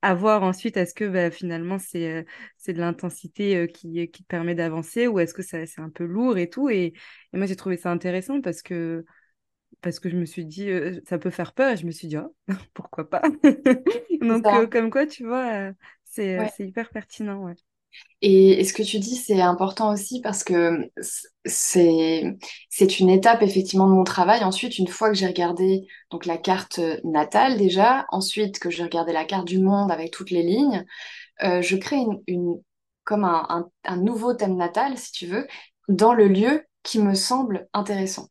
À voir ensuite, est-ce que bah, finalement c'est de l'intensité qui, qui te permet d'avancer ou est-ce que c'est un peu lourd et tout. Et moi, j'ai trouvé ça intéressant parce que parce que je me suis dit, euh, ça peut faire peur, et je me suis dit, oh, pourquoi pas? Donc, euh, comme quoi, tu vois, c'est, Ouais. hyper pertinent, ouais. Et, et ce que tu dis, c'est important aussi parce que c'est c'est une étape effectivement de mon travail. Ensuite, une fois que j'ai regardé donc la carte natale déjà, ensuite que j'ai regardé la carte du monde avec toutes les lignes, euh, je crée une, une comme un, un, un nouveau thème natal, si tu veux, dans le lieu qui me semble intéressant.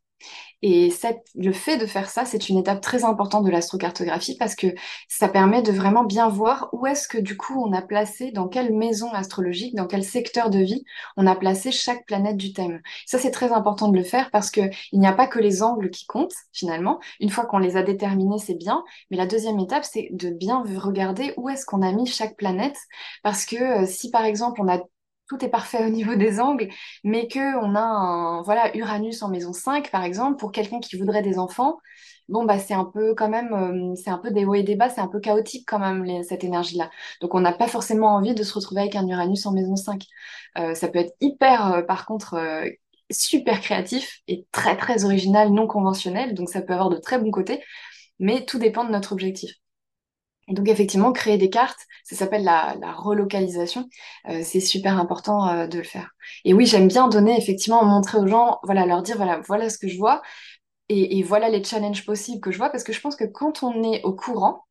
Et le fait de faire ça, c'est une étape très importante de l'astrocartographie parce que ça permet de vraiment bien voir où est-ce que du coup on a placé, dans quelle maison astrologique, dans quel secteur de vie on a placé chaque planète du thème. Ça, c'est très important de le faire parce qu'il n'y a pas que les angles qui comptent finalement. Une fois qu'on les a déterminés, c'est bien. Mais la deuxième étape, c'est de bien regarder où est-ce qu'on a mis chaque planète. Parce que euh, si par exemple on a tout est parfait au niveau des angles, mais que on a un voilà Uranus en maison 5 par exemple pour quelqu'un qui voudrait des enfants, bon bah c'est un peu quand même euh, c'est un peu des hauts et des bas, c'est un peu chaotique quand même cette énergie là. Donc on n'a pas forcément envie de se retrouver avec un Uranus en maison 5. Euh, ça peut être hyper euh, par contre super créatif et très très original, non conventionnel, donc ça peut avoir de très bons côtés, mais tout dépend de notre objectif. Donc effectivement, créer des cartes, ça s'appelle la, relocalisation. Euh, c'est super important euh, de le faire. Et oui, j'aime bien donner effectivement, montrer aux gens, voilà, leur dire voilà, voilà ce que je vois et, et, voilà les challenges possibles que je vois, parce que je pense que quand on est au courant,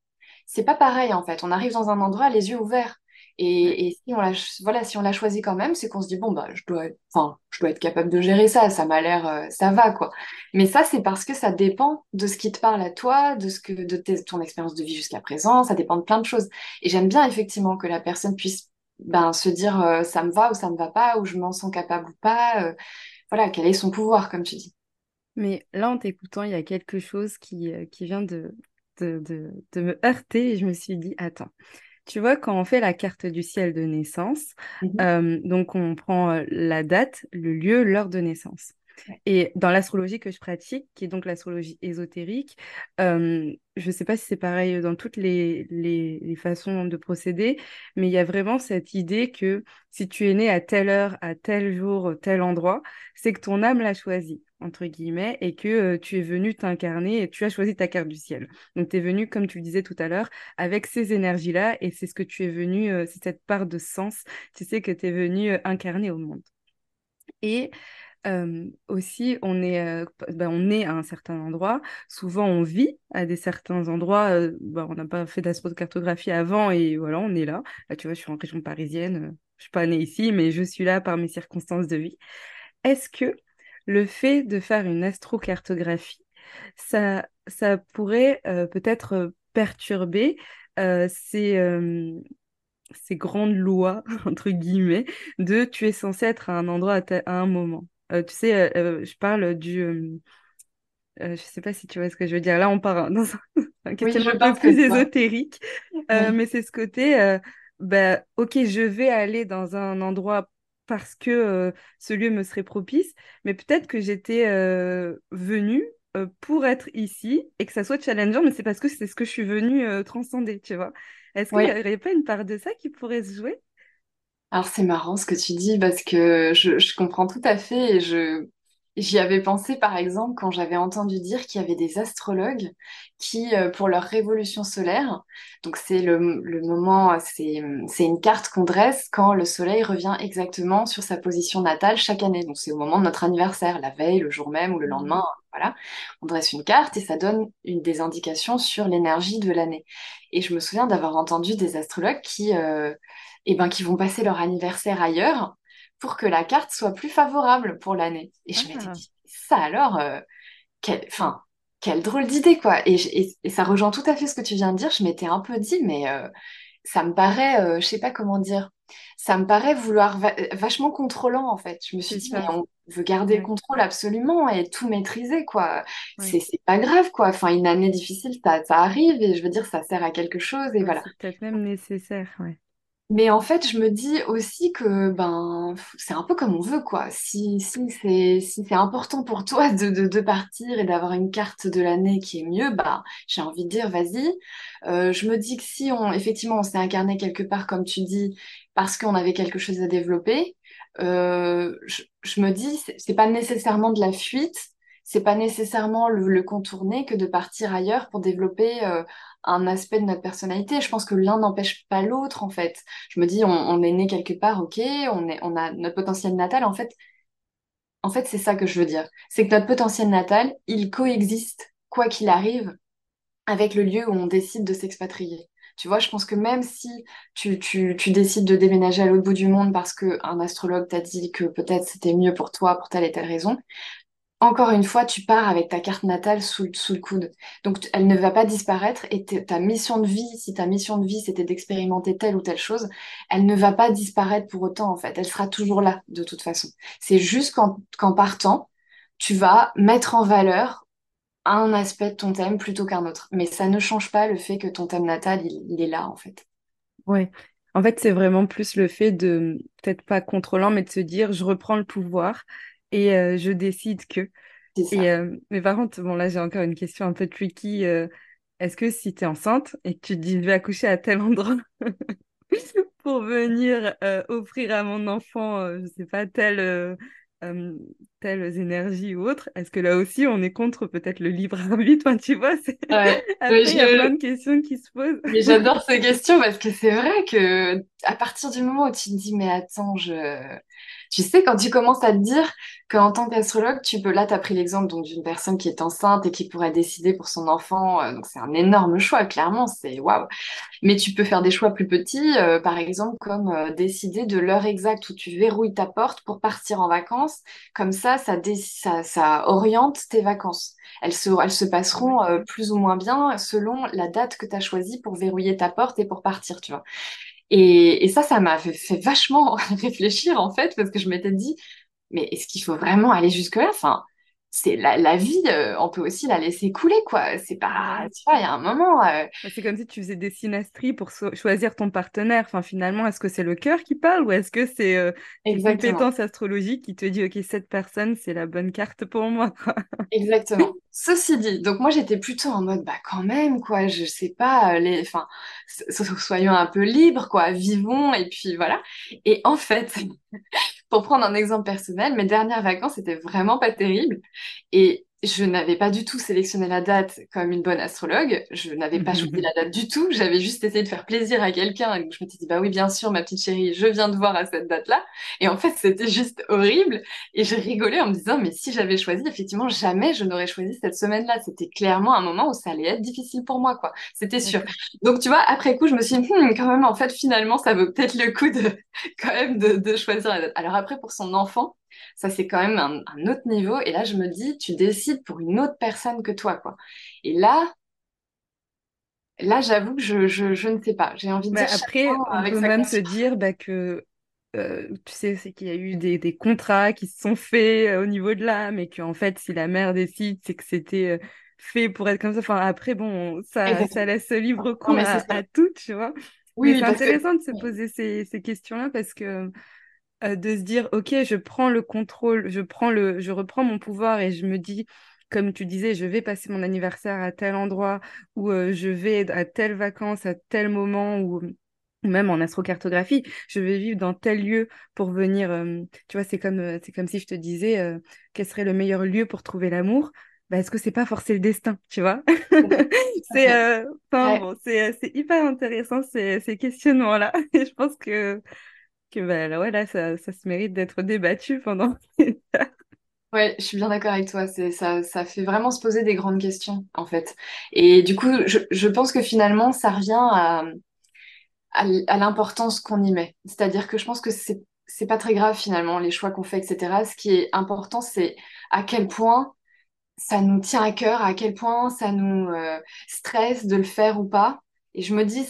c'est pas pareil en fait. On arrive dans un endroit les yeux ouverts. Et, si on l'a, voilà, si on l'a choisi quand même, c'est qu'on se dit bon bah je dois, enfin, je dois être capable de gérer ça. Ça m'a l'air, euh, ça va quoi. Mais ça c'est parce que ça dépend de ce qui te parle à toi, de ce que, de ton expérience de vie jusqu'à présent. Ça dépend de plein de choses. Et j'aime bien effectivement que la personne puisse ben, se dire euh, ça me va ou ça me va pas, ou je m'en sens capable ou pas. Euh, voilà, quel est son pouvoir comme tu dis. Mais là, en t'écoutant, il y a quelque chose qui, qui vient de, de, de, de me heurter et je me suis dit, attends, tu vois, quand on fait la carte du ciel de naissance, mmh euh, donc on prend euh, la date, le lieu, l'heure de naissance. Et dans l'astrologie que je pratique, qui est donc l'astrologie ésotérique, euh, je ne sais pas si c'est pareil dans toutes les, les, façons de procéder, mais il y a vraiment cette idée que si tu es né à telle heure, à tel jour, tel endroit, c'est que ton âme l'a choisi entre guillemets, et que tu es venu t'incarner et tu as choisi ta carte du ciel. Donc tu es venu, comme tu le disais tout à l'heure, avec ces énergies-là, et c'est ce que tu es venu, c'est cette part de sens, tu sais, que tu es venu incarner au monde. Et aussi, on est, ben, on est à un certain endroit. Souvent, on vit à des certains endroits. Ben, on n'a pas fait cartographie avant et voilà, on est là. Là, tu vois, je suis en région parisienne. je suis pas née ici, mais je suis là par mes circonstances de vie. Est-ce que le fait de faire une astrocartographie, ça, ça pourrait euh, peut-être euh, perturber euh, ces, ces, grandes lois, entre guillemets, de tu es censé être à un endroit à, un moment. tu sais, je parle du... je sais pas si tu vois ce que je veux dire. Là, on part dans un, questionnement un peu plus ésotérique, mais c'est ce côté, bah, ok, je vais aller dans un endroit parce que euh, ce lieu me serait propice, mais peut-être que j'étais euh, venue euh, pour être ici et que ça soit challengeant, mais c'est parce que c'est ce que je suis venue transcender, tu vois. Est-ce qu'il n'y aurait pas une part de ça qui pourrait se jouer? Alors c'est marrant ce que tu dis parce que je, je comprends tout à fait et je, J'y avais pensé par exemple quand j'avais entendu dire qu'il y avait des astrologues qui, euh, pour leur révolution solaire, donc c'est le, moment, c'est une carte qu'on dresse quand le soleil revient exactement sur sa position natale chaque année. Donc c'est au moment de notre anniversaire, la veille, le jour même ou le mmh. lendemain, voilà. On dresse une carte et ça donne une, des indications sur l'énergie de l'année. Et je me souviens d'avoir entendu des astrologues qui, euh, eh ben, qui vont passer leur anniversaire ailleurs pour que la carte soit plus favorable pour l'année. Et je m'étais ah. dit, ça alors, euh, quel, enfin, quelle drôle d'idée, quoi. Et, ça rejoint tout à fait ce que tu viens de dire. Je m'étais un peu dit, mais euh, ça me paraît, euh, je sais pas comment dire, ça me paraît vouloir vachement contrôlant, en fait. Je me suis dit, mais on veut garder le contrôle absolument et tout maîtriser, quoi. C'est pas grave, quoi. Enfin, une année difficile, ça, ça, arrive et je veux dire, ça sert à quelque chose et voilà. C'est peut-être même nécessaire, ouais. Mais en fait, je me dis aussi que ben c'est un peu comme on veut, quoi. Si, si c'est si c'est important pour toi de, de, de partir et d'avoir une carte de l'année qui est mieux, bah j'ai envie de dire vas-y. Euh, je me dis que si on effectivement on s'est incarné quelque part, comme tu dis, parce qu'on avait quelque chose à développer, euh, je, je me dis c'est pas nécessairement de la fuite, c'est pas nécessairement le, contourner que de partir ailleurs pour développer euh, un aspect de notre personnalité. Je pense que l'un n'empêche pas l'autre, en fait. Je me dis, on, est né quelque part, ok, on, est, on a notre potentiel natal. En fait, en fait c'est ça que je veux dire. C'est que notre potentiel natal, il coexiste, quoi qu'il arrive, avec le lieu où on décide de s'expatrier. Tu vois, je pense que même si tu, tu, tu décides de déménager à l'autre bout du monde parce qu'un astrologue t'a dit que peut-être c'était mieux pour toi pour telle et telle raison, encore une fois, tu pars avec ta carte natale sous, le coude. Donc, elle ne va pas disparaître et ta mission de vie, si ta mission de vie c'était d'expérimenter telle ou telle chose, elle ne va pas disparaître pour autant, en fait. Elle sera toujours là, de toute façon. C'est juste qu'en partant, tu vas mettre en valeur un aspect de ton thème plutôt qu'un autre. Mais ça ne change pas le fait que ton thème natal, il, est là, en fait. Ouais. En fait, c'est vraiment plus le fait de, peut-être pas contrôlant, mais de se dire, je reprends le pouvoir et euh, je décide que. Et, euh, mais par contre, bon, là, j'ai encore une question un peu tricky. Euh, est-ce que si tu es enceinte et que tu te dis, je vais accoucher à tel endroit pour venir offrir à mon enfant, je sais pas, tel euh, telles énergies ou autres, est-ce que là aussi on est contre peut-être le libre arbitre? Tu vois, ouais. après il y a plein de questions qui se posent. Mais j'adore ces questions parce que c'est vrai que à partir du moment où tu te dis mais attends, je tu sais, quand tu commences à te dire qu'en tant qu'astrologue, tu peux, là, tu as pris l'exemple donc d'une personne qui est enceinte et qui pourrait décider pour son enfant, euh, donc c'est un énorme choix, clairement, c'est waouh. Mais tu peux faire des choix plus petits, euh, par exemple, comme euh, décider de l'heure exacte où tu verrouilles ta porte pour partir en vacances. Comme ça, ça, ça, ça oriente tes vacances. Elles se, elles se passeront plus ou moins bien selon la date que tu as choisie pour verrouiller ta porte et pour partir, tu vois. Et, ça, ça m'a fait, vachement réfléchir en fait, parce que je m'étais dit, mais est-ce qu'il faut vraiment aller jusque-là? C'est la, vie, euh, on peut aussi la laisser couler, quoi. C'est pas, tu vois, il y a un moment. Euh, c'est comme si tu faisais des synastries pour choisir ton partenaire. Enfin, finalement, est-ce que c'est le cœur qui parle ou est-ce que c'est euh, une compétence astrologique qui te dit, ok, cette personne, c'est la bonne carte pour moi, Exactement. Ceci dit, donc moi j'étais plutôt en mode, bah quand même, quoi, je sais pas, les, enfin, soyons un peu libres, quoi, vivons, et puis voilà. Et en fait, pour prendre un exemple personnel, mes dernières vacances étaient vraiment pas terribles. Et je n'avais pas du tout sélectionné la date comme une bonne astrologue. Je n'avais pas choisi la date du tout. J'avais juste essayé de faire plaisir à quelqu'un. Je me suis dit, bah oui, bien sûr, ma petite chérie, je viens de voir à cette date-là. Et en fait, c'était juste horrible. Et je rigolais en me disant, mais si j'avais choisi, effectivement, jamais je n'aurais choisi cette semaine-là. C'était clairement un moment où ça allait être difficile pour moi, quoi. C'était sûr. Donc, tu vois, après coup, je me suis dit, hmm, quand même, en fait, finalement, ça vaut peut-être le coup de, quand même, de, de choisir la date. Alors après, pour son enfant, ça, c'est quand même un, autre niveau. Et là, je me dis, tu décides pour une autre personne que toi, quoi. Et là, là, j'avoue que je, je, ne sais pas. J'ai envie de bah, dire. Après, on peut même se dire bah, que euh, tu sais, c'est qu'il y a eu des, des, contrats qui se sont faits euh, au niveau de l'âme et qu'en fait, si la mère décide, c'est que c'était euh, fait pour être comme ça. Enfin, après, bon, ça, ça laisse libre cours à, tout, tu vois. Oui, c'est intéressant de se poser ces, ces questions-là parce que euh, de se dire, OK, je prends le contrôle, je, prends le, je reprends mon pouvoir et je me dis, comme tu disais, je vais passer mon anniversaire à tel endroit ou euh, je vais à telle vacances à tel moment ou même en astrocartographie, je vais vivre dans tel lieu pour venir. Euh, tu vois, c'est comme, c'est comme si je te disais quel serait le meilleur lieu pour trouver l'amour? Bah, est-ce que c'est pas forcer le destin, tu vois? C'est bon, c'est hyper intéressant ces, ces questionnements-là. je pense que que bah, ouais, ça, ça se mérite d'être débattu pendant Ouais, je suis bien d'accord avec toi. C'est ça, ça fait vraiment se poser des grandes questions en fait. Et du coup, je, je pense que finalement, ça revient à, à, l'importance qu'on y met. C'est-à-dire que je pense que c'est c'est pas très grave finalement les choix qu'on fait, etc. Ce qui est important, c'est à quel point ça nous tient à cœur, à quel point ça nous euh, stresse de le faire ou pas. Et je me dis,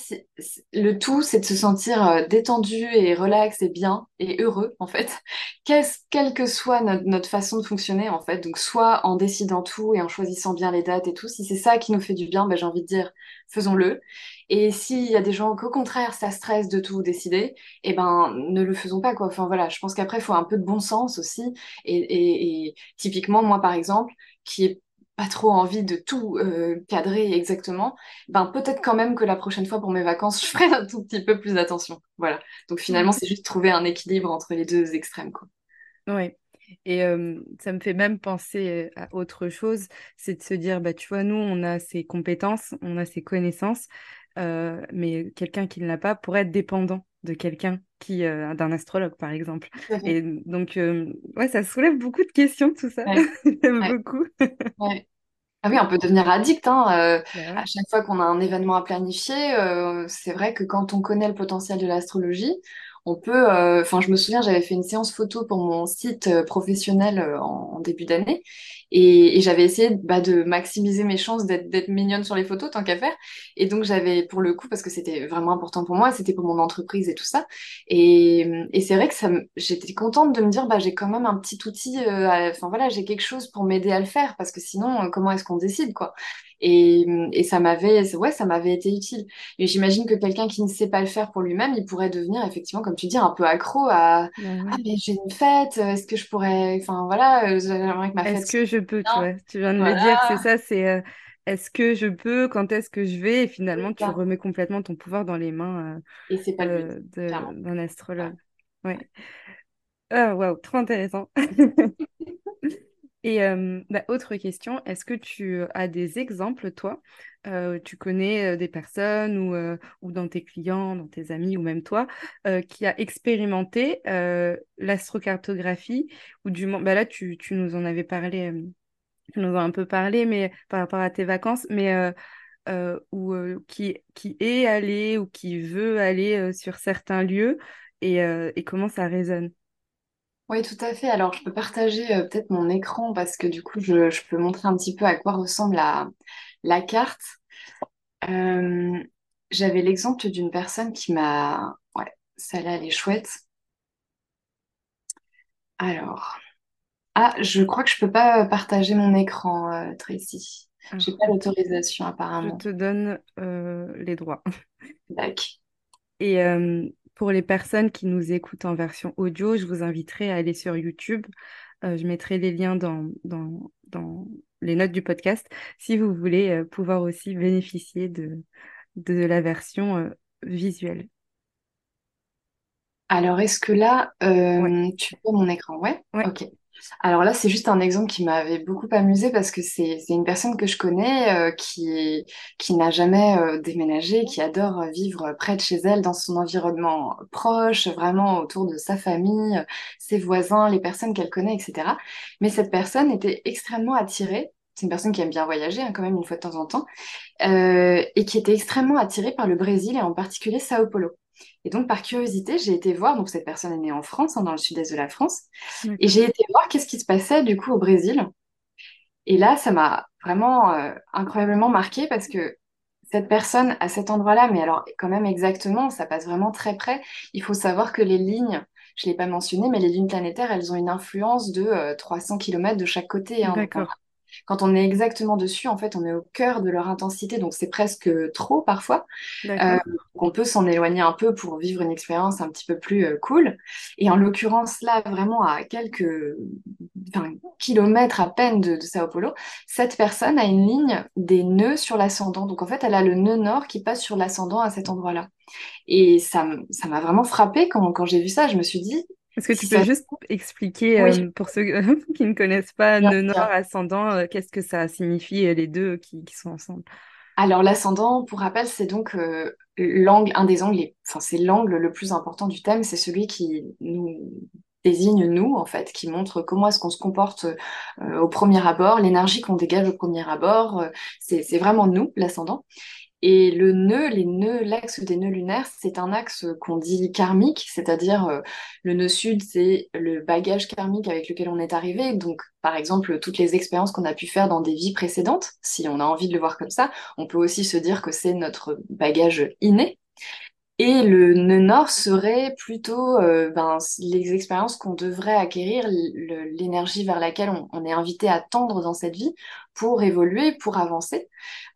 le tout, c'est de se sentir euh, détendu et relax et bien et heureux, en fait, quelle que soit notre, façon de fonctionner, en fait. Donc, soit en décidant tout et en choisissant bien les dates et tout, si c'est ça qui nous fait du bien, ben, j'ai envie de dire, faisons-le. Et s'il y a des gens qu'au contraire, ça stresse de tout décider, eh ben, ne le faisons pas, quoi. Enfin, voilà, je pense qu'après, il faut un peu de bon sens aussi. Et, et, typiquement, moi, par exemple, qui est pas trop envie de tout euh, cadrer exactement, ben peut-être quand même que la prochaine fois pour mes vacances, je ferai un tout petit peu plus attention. Voilà. Donc finalement, c'est juste trouver un équilibre entre les deux extrêmes, quoi. Oui. Et euh, ça me fait même penser à autre chose, c'est de se dire, bah, tu vois, nous, on a ces compétences, on a ces connaissances, euh, mais quelqu'un qui ne l'a pas pourrait être dépendant de quelqu'un qui d'un astrologue par exemple et donc ouais ça soulève beaucoup de questions tout ça j'aime beaucoup ah oui, on peut devenir addict. Hein, euh, bah à chaque fois qu'on a un événement à planifier, euh, c'est vrai que quand on connaît le potentiel de l'astrologie, on peut. euh, Enfin, je me souviens, j'avais fait une séance photo pour mon site euh, professionnel euh, en, en début d'année, Et, j'avais essayé bah, de maximiser mes chances d'être mignonne sur les photos, tant qu'à faire. Et donc, j'avais, pour le coup, parce que c'était vraiment important pour moi, c'était pour mon entreprise et tout ça. Et, c'est vrai que ça j'étais contente de me dire, bah, j'ai quand même un petit outil, euh, enfin voilà, j'ai quelque chose pour m'aider à le faire, parce que sinon, euh, comment est-ce qu'on décide, quoi? Et, et, ça m'avait, ouais, ça m'avait été utile. Et j'imagine que quelqu'un qui ne sait pas le faire pour lui-même, il pourrait devenir effectivement, comme tu dis, un peu accro à bah ah mais j'ai une fête, est-ce que je pourrais, enfin voilà, j'aimerais que ma fête. Est-ce que je peux, tu vois, tu viens de le dire, c'est ça, c'est euh, est-ce que je peux, quand est-ce que je vais, et finalement tu remets complètement ton pouvoir dans les mains et c'est pas euh, d'un astrologue. Ouais. Ah, waouh, trop intéressant. Et bah, autre question, est-ce que tu as des exemples, toi? Tu connais des personnes ou, ou dans tes clients, dans tes amis ou même toi, qui a expérimenté l'astrocartographie ou du moins, bah là tu, tu, nous en avais parlé, tu nous en as un peu parlé, mais par rapport à tes vacances, mais ou qui, qui est allé ou qui veut aller sur certains lieux et, et comment ça résonne? Oui, tout à fait. Alors, je peux partager euh, peut-être mon écran parce que du coup, je, peux montrer un petit peu à quoi ressemble la, la carte. Euh, j'avais l'exemple d'une personne qui m'a... Ouais, celle-là, elle est chouette. Alors... Ah, je crois que je peux pas partager mon écran, euh, Tracy. Ah. J'ai pas l'autorisation apparemment. Je te donne les droits. D'accord. Et pour les personnes qui nous écoutent en version audio, je vous inviterai à aller sur YouTube. Euh, je mettrai les liens dans, dans, dans, les notes du podcast si vous voulez euh, pouvoir aussi bénéficier de, de la version euh, visuelle. Alors, est-ce que là, tu vois mon écran? Ouais, ouais. Ok. Alors là, c'est juste un exemple qui m'avait beaucoup amusé parce que c'est une personne que je connais euh, qui, n'a jamais euh, déménagé, qui adore vivre près de chez elle, dans son environnement proche, vraiment autour de sa famille, ses voisins, les personnes qu'elle connaît, etc. Mais cette personne était extrêmement attirée. C'est une personne qui aime bien voyager, hein, quand même, une fois de temps en temps, euh, et qui était extrêmement attirée par le Brésil et en particulier Sao Paulo. Et donc, par curiosité, j'ai été voir, donc cette personne est née en France, hein, dans le sud-est de la France, et j'ai été voir qu'est-ce qui se passait du coup au Brésil. Et là, ça m'a vraiment euh, incroyablement marqué parce que cette personne à cet endroit-là, mais alors quand même exactement, ça passe vraiment très près. Il faut savoir que les lignes, je ne l'ai pas mentionné, mais les lignes planétaires, elles ont une influence de 300 euh, km de chaque côté. Hein, D'accord. Quand on est exactement dessus, en fait, on est au cœur de leur intensité, donc c'est presque trop parfois. Euh, on peut s'en éloigner un peu pour vivre une expérience un petit peu plus euh, cool. Et en l'occurrence, là, vraiment à quelques kilomètres à peine de, Sao Paulo, cette personne a une ligne des nœuds sur l'ascendant. Donc en fait, elle a le nœud nord qui passe sur l'ascendant à cet endroit-là. Et ça m'a vraiment frappé quand, quand j'ai vu ça. Je me suis dit, est-ce que tu peux juste expliquer euh, pour ceux qui ne connaissent pas le nord ascendant, euh, qu'est-ce que ça signifie euh, les deux qui, sont ensemble? Alors l'ascendant, pour rappel, c'est donc l'angle, un des angles, enfin c'est l'angle le plus important du thème, c'est celui qui nous désigne nous en fait, qui montre comment est-ce qu'on se comporte au premier abord, l'énergie qu'on dégage au premier abord, c'est vraiment nous, l'ascendant. Et le nœud, les nœuds, l'axe des nœuds lunaires, c'est un axe qu'on dit karmique, c'est-à-dire euh, le nœud sud, c'est le bagage karmique avec lequel on est arrivé. Donc, par exemple, toutes les expériences qu'on a pu faire dans des vies précédentes, si on a envie de le voir comme ça, on peut aussi se dire que c'est notre bagage inné. Et le nœud nord serait plutôt euh, ben, les expériences qu'on devrait acquérir, l'énergie vers laquelle on, est invité à tendre dans cette vie pour évoluer, pour avancer,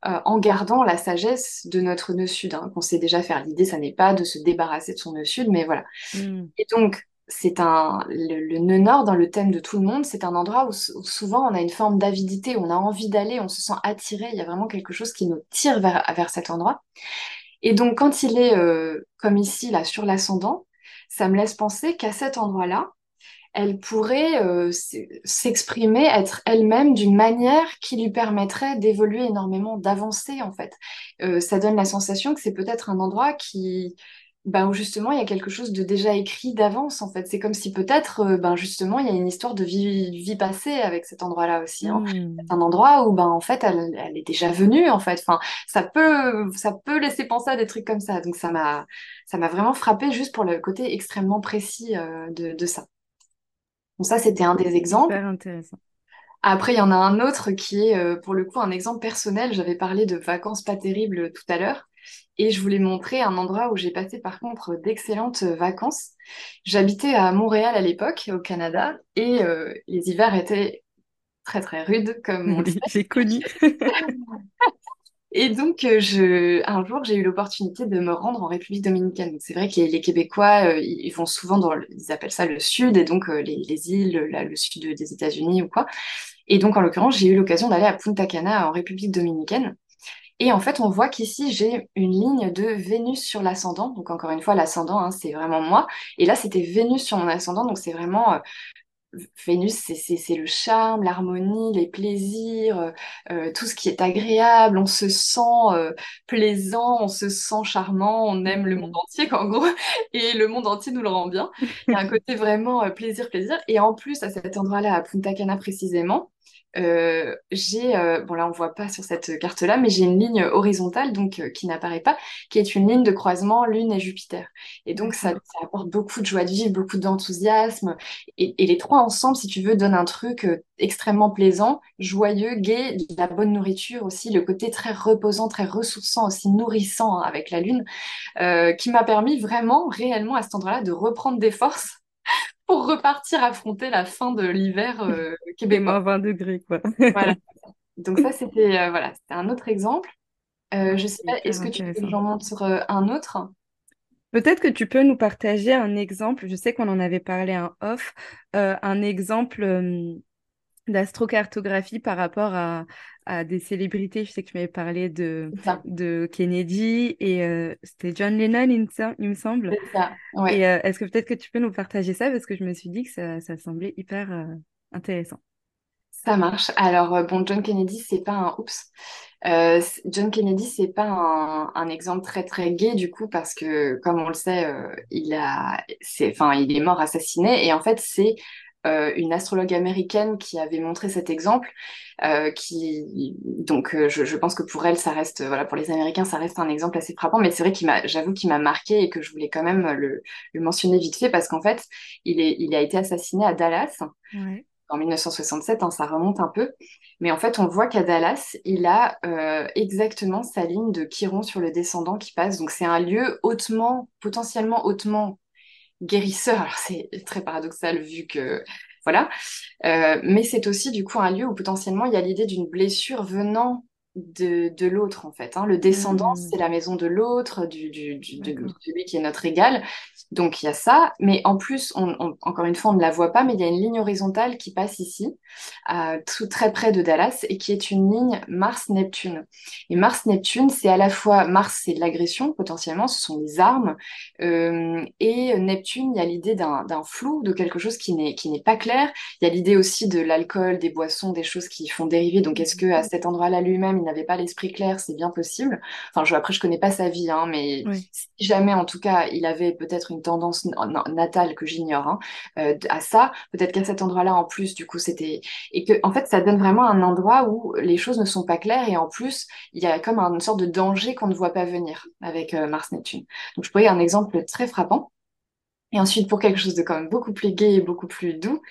euh, en gardant la sagesse de notre nœud sud, hein, qu'on sait déjà faire. L'idée, ça n'est pas de se débarrasser de son nœud sud, mais voilà. Hmm. Et donc, c'est un le, nœud nord dans le thème de tout le monde, c'est un endroit où, souvent on a une forme d'avidité, on a envie d'aller, on se sent attiré, il y a vraiment quelque chose qui nous tire vers, vers cet endroit. Et donc, quand il est euh, comme ici, là, sur l'ascendant, ça me laisse penser qu'à cet endroit-là, elle pourrait euh, s'exprimer, être elle-même d'une manière qui lui permettrait d'évoluer énormément, d'avancer en fait. Euh, ça donne la sensation que c'est peut-être un endroit qui, ben, où justement il y a quelque chose de déjà écrit d'avance en fait. C'est comme si peut-être euh, ben, justement il y a une histoire de vie, vie passée avec cet endroit-là aussi. Hein. Hmm. C'est un endroit où ben, en fait elle, elle, est déjà venue en fait. Enfin, ça peut, ça peut laisser penser à des trucs comme ça. Donc ça m'a ça m'a vraiment frappé juste pour le côté extrêmement précis euh, de, de, ça. Donc ça c'était un des exemples. Super intéressant. Après, il y en a un autre qui est, euh, pour le coup, un exemple personnel. J'avais parlé de vacances pas terribles tout à l'heure. Et je voulais montrer un endroit où j'ai passé par contre d'excellentes vacances. J'habitais à Montréal à l'époque, au Canada, et euh, les hivers étaient très très rudes, comme on sait. J'ai connu. Et donc, euh, je, un jour, j'ai eu l'opportunité de me rendre en République dominicaine. C'est vrai que les, Québécois, euh, ils vont souvent dans, le, ils appellent ça le sud, et donc euh, les, les, îles, là, le sud des États-Unis ou quoi. Et donc, en l'occurrence, j'ai eu l'occasion d'aller à Punta Cana en République dominicaine. Et en fait, on voit qu'ici, j'ai une ligne de Vénus sur l'ascendant. Donc, encore une fois, l'ascendant, hein, c'est vraiment moi. Et là, c'était Vénus sur mon ascendant. Donc, c'est vraiment Vénus, c'est le charme, l'harmonie, les plaisirs, euh, euh, tout ce qui est agréable. On se sent euh, plaisant, on se sent charmant, on aime le monde mm. entier, en gros, et le monde entier nous le rend bien. Il y a un côté vraiment plaisir, plaisir. Et en plus, à cet endroit-là, à Punta Cana précisément, euh, j'ai, euh, bon là on voit pas sur cette carte-là, mais j'ai une ligne horizontale donc euh, qui n'apparaît pas, qui est une ligne de croisement Lune et Jupiter. Et donc ça, apporte beaucoup de joie de vivre, beaucoup d'enthousiasme. Et, les trois ensemble, si tu veux, donnent un truc extrêmement plaisant, joyeux, gai, de la bonne nourriture aussi, le côté très reposant, très ressourçant, aussi nourrissant hein, avec la Lune, qui m'a permis vraiment, réellement à cet endroit-là, de reprendre des forces pour repartir affronter la fin de l'hiver euh, québécois. 20 degrés, quoi. voilà. Donc ça, c'était euh, voilà, c'était un autre exemple. Euh, je sais pas, est-ce que tu veux que j'en montre euh, un autre? Peut-être que tu peux nous partager un exemple, je sais qu'on en avait parlé en off, un exemple d'astrocartographie par rapport à, à, des célébrités. Je sais que tu m'avais parlé de, de Kennedy et euh, c'était John Lennon, il, me semble. Ça, Et euh, est-ce que peut-être que tu peux nous partager ça? Parce que je me suis dit que ça, ça semblait hyper euh, intéressant. Ça marche. Alors, bon, John Kennedy, c'est pas un oups. John Kennedy, c'est pas un, un, exemple très très gai du coup parce que, comme on le sait, il a, enfin, il est mort assassiné et en fait, c'est euh, une astrologue américaine qui avait montré cet exemple, euh, qui donc euh, je, je, pense que pour elle ça reste voilà pour les Américains ça reste un exemple assez frappant, mais c'est vrai qu'il m'a j'avoue qu'il m'a marqué et que je voulais quand même le, le mentionner vite fait parce qu'en fait il est il a été assassiné à Dallas. En 1967, hein, ça remonte un peu. Mais en fait, on voit qu'à Dallas, il a exactement sa ligne de Chiron sur le descendant qui passe. Donc, c'est un lieu hautement, potentiellement hautement guérisseur. Alors c'est très paradoxal vu que voilà, euh, mais c'est aussi du coup un lieu où potentiellement il y a l'idée d'une blessure venant de, de l'autre en fait. Hein. Le descendant, mmh. c'est la maison de l'autre, du, du, du de, celui qui est notre égal. Donc il y a ça, mais en plus, on, encore une fois, on ne la voit pas, mais il y a une ligne horizontale qui passe ici, euh, tout très près de Dallas, et qui est une ligne Mars-Neptune. Et Mars-Neptune, c'est à la fois Mars, c'est de l'agression potentiellement, ce sont des armes, euh, et Neptune, il y a l'idée d'un flou, de quelque chose qui n'est pas clair. Il y a l'idée aussi de l'alcool, des boissons, des choses qui font dériver. Donc est-ce que à cet endroit-là lui-même, n'avait pas l'esprit clair C'est bien possible. Enfin, je, après, je connais pas sa vie, hein, mais si jamais, en tout cas, il avait peut-être une tendance natale que j'ignore hein, euh, à ça. Peut-être qu'à cet endroit-là, en plus, du coup, c'était et que en fait, ça donne vraiment un endroit où les choses ne sont pas claires et en plus, il y a comme une sorte de danger qu'on ne voit pas venir avec euh, Mars-Neptune. Donc, je pourrais un exemple très frappant. Et ensuite, pour quelque chose de quand même beaucoup plus gai et beaucoup plus doux,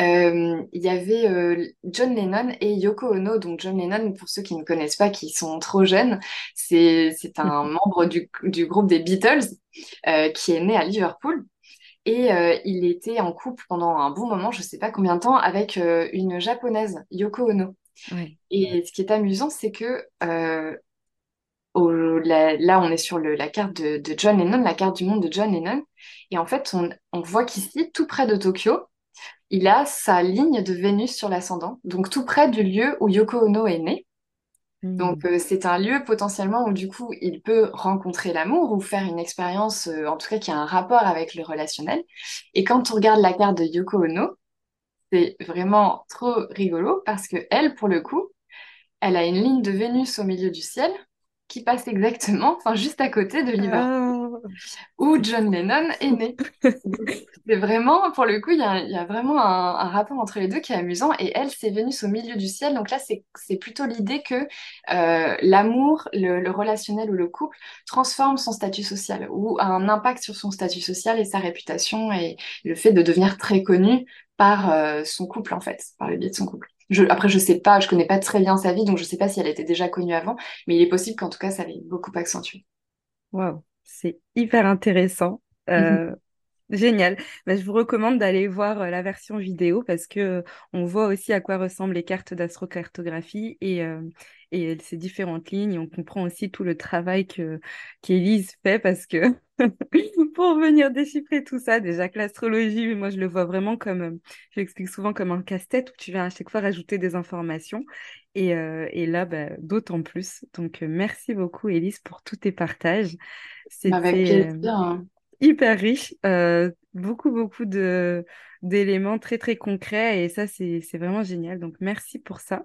euh, il y avait euh, John Lennon et Yoko Ono. Donc John Lennon, pour ceux qui ne connaissent pas, qui sont trop jeunes, c'est un membre du, du, groupe des Beatles euh, qui est né à Liverpool. Et il était en couple pendant un bon moment, je ne sais pas combien de temps, avec une japonaise, Yoko Ono. Et ce qui est amusant, c'est que là, on est sur la carte de, John Lennon, la carte du monde de John Lennon. Et en fait, on, voit qu'ici, tout près de Tokyo, il a sa ligne de Vénus sur l'ascendant, donc tout près du lieu où Yoko Ono est né. Hmm. Donc euh, c'est un lieu potentiellement où du coup il peut rencontrer l'amour ou faire une expérience, euh, en tout cas qui a un rapport avec le relationnel. Et quand on regarde la carte de Yoko Ono, c'est vraiment trop rigolo parce que elle, pour le coup, elle a une ligne de Vénus au milieu du ciel qui passe exactement, enfin juste à côté de Liverpool, ah. où John Lennon est né. c'est vraiment, pour le coup, il y a, vraiment un, rapport entre les deux qui est amusant. Et elle, c'est Vénus au milieu du ciel. Donc là, c'est plutôt l'idée que euh, l'amour, le, relationnel ou le couple transforme son statut social ou a un impact sur son statut social et sa réputation et le fait de devenir très connu par euh, son couple, en fait, par le biais de son couple. Je, après, je sais pas, je connais pas très bien sa vie, donc je sais pas si elle était déjà connue avant, mais il est possible qu'en tout cas, ça l'ait beaucoup accentué. Waouh, c'est hyper intéressant. Euh, Génial. Bah, je vous recommande d'aller voir la version vidéo parce que euh, on voit aussi à quoi ressemblent les cartes d'astrocartographie et, euh, et ces différentes lignes. on comprend aussi tout le travail que qu'Élise fait parce que pour venir déchiffrer tout ça, déjà que l'astrologie, moi je le vois vraiment comme, je l'explique souvent comme un casse-tête où tu viens à chaque fois rajouter des informations. Et, et là, bah, d'autant plus. Donc, merci beaucoup, Élise, pour tous tes partages. Avec plaisir. Hein hyper riche, euh, beaucoup, beaucoup d'éléments très, très concrets et ça, c'est vraiment génial. Donc, merci pour ça.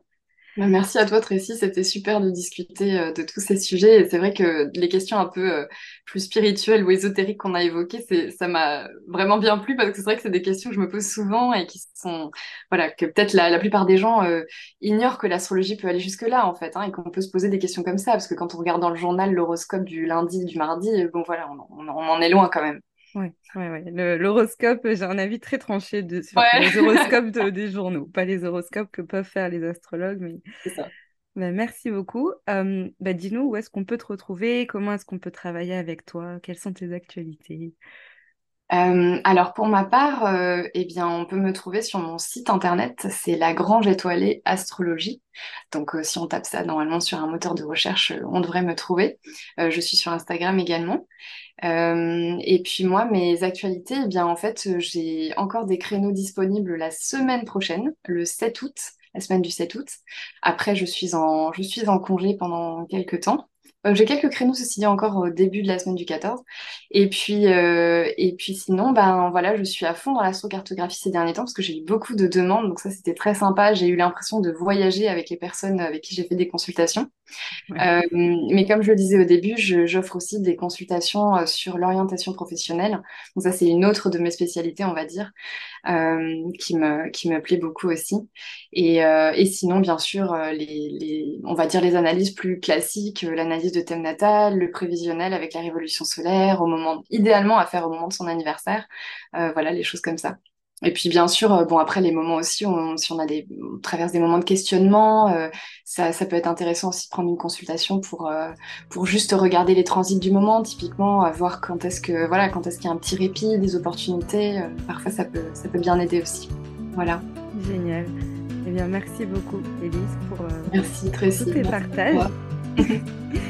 Bah, merci à toi Tracy, c'était super de discuter euh, de tous ces sujets. Et c'est vrai que les questions un peu euh, plus spirituelles ou ésotériques qu'on a évoquées, ça m'a vraiment bien plu parce que c'est vrai que c'est des questions que je me pose souvent et qui sont, voilà, que peut-être la, la plupart des gens euh, ignorent que l'astrologie peut aller jusque-là en fait, hein, et qu'on peut se poser des questions comme ça parce que quand on regarde dans le journal l'horoscope du lundi, du mardi, bon voilà, on en est loin quand même. Ouais, ouais, ouais. L'horoscope, j'ai un avis très tranché de, sur les horoscopes des journaux, pas les horoscopes que peuvent faire les astrologues, mais. C'est ça. Bah, merci beaucoup. bah, Dis-nous où est-ce qu'on peut te retrouver, comment est-ce qu'on peut travailler avec toi, quelles sont tes actualités? Euh, alors pour ma part, euh, eh bien, on peut me trouver sur mon site internet, c'est la Grange étoilée astrologie. Donc euh, si on tape ça normalement sur un moteur de recherche, on devrait me trouver. je suis sur Instagram également. et puis moi, mes actualités, eh bien en fait, j'ai encore des créneaux disponibles la semaine prochaine, le 7 août, la semaine du 7 août. Après, je suis en, je suis en congé pendant quelques temps. Euh, j'ai quelques créneaux, ceci dit, encore au début de la semaine du 14. Et puis, euh, et puis sinon, ben voilà, je suis à fond dans l'astrocartographie ces derniers temps parce que j'ai eu beaucoup de demandes. Donc ça, c'était très sympa. J'ai eu l'impression de voyager avec les personnes avec qui j'ai fait des consultations. Euh, mais comme je le disais au début, j'offre aussi des consultations sur l'orientation professionnelle. Donc ça, c'est une autre de mes spécialités, on va dire, qui, me, qui me plaît beaucoup aussi. Et, et sinon, bien sûr, les, les, on va dire les analyses plus classiques, l'analyse de thème natal, le prévisionnel avec la révolution solaire, au moment, idéalement à faire au moment de son anniversaire. voilà, les choses comme ça. Et puis bien sûr, euh, bon après les moments aussi, on, si on a des, on traverse des moments de questionnement, euh, ça, ça, peut être intéressant aussi de prendre une consultation pour euh, pour juste regarder les transits du moment, typiquement voir quand est-ce que voilà quand est-ce qu'il y a un petit répit, des opportunités. parfois ça peut ça peut bien aider aussi. Voilà. Génial. Eh bien merci beaucoup Elise pour merci, tous tes partages.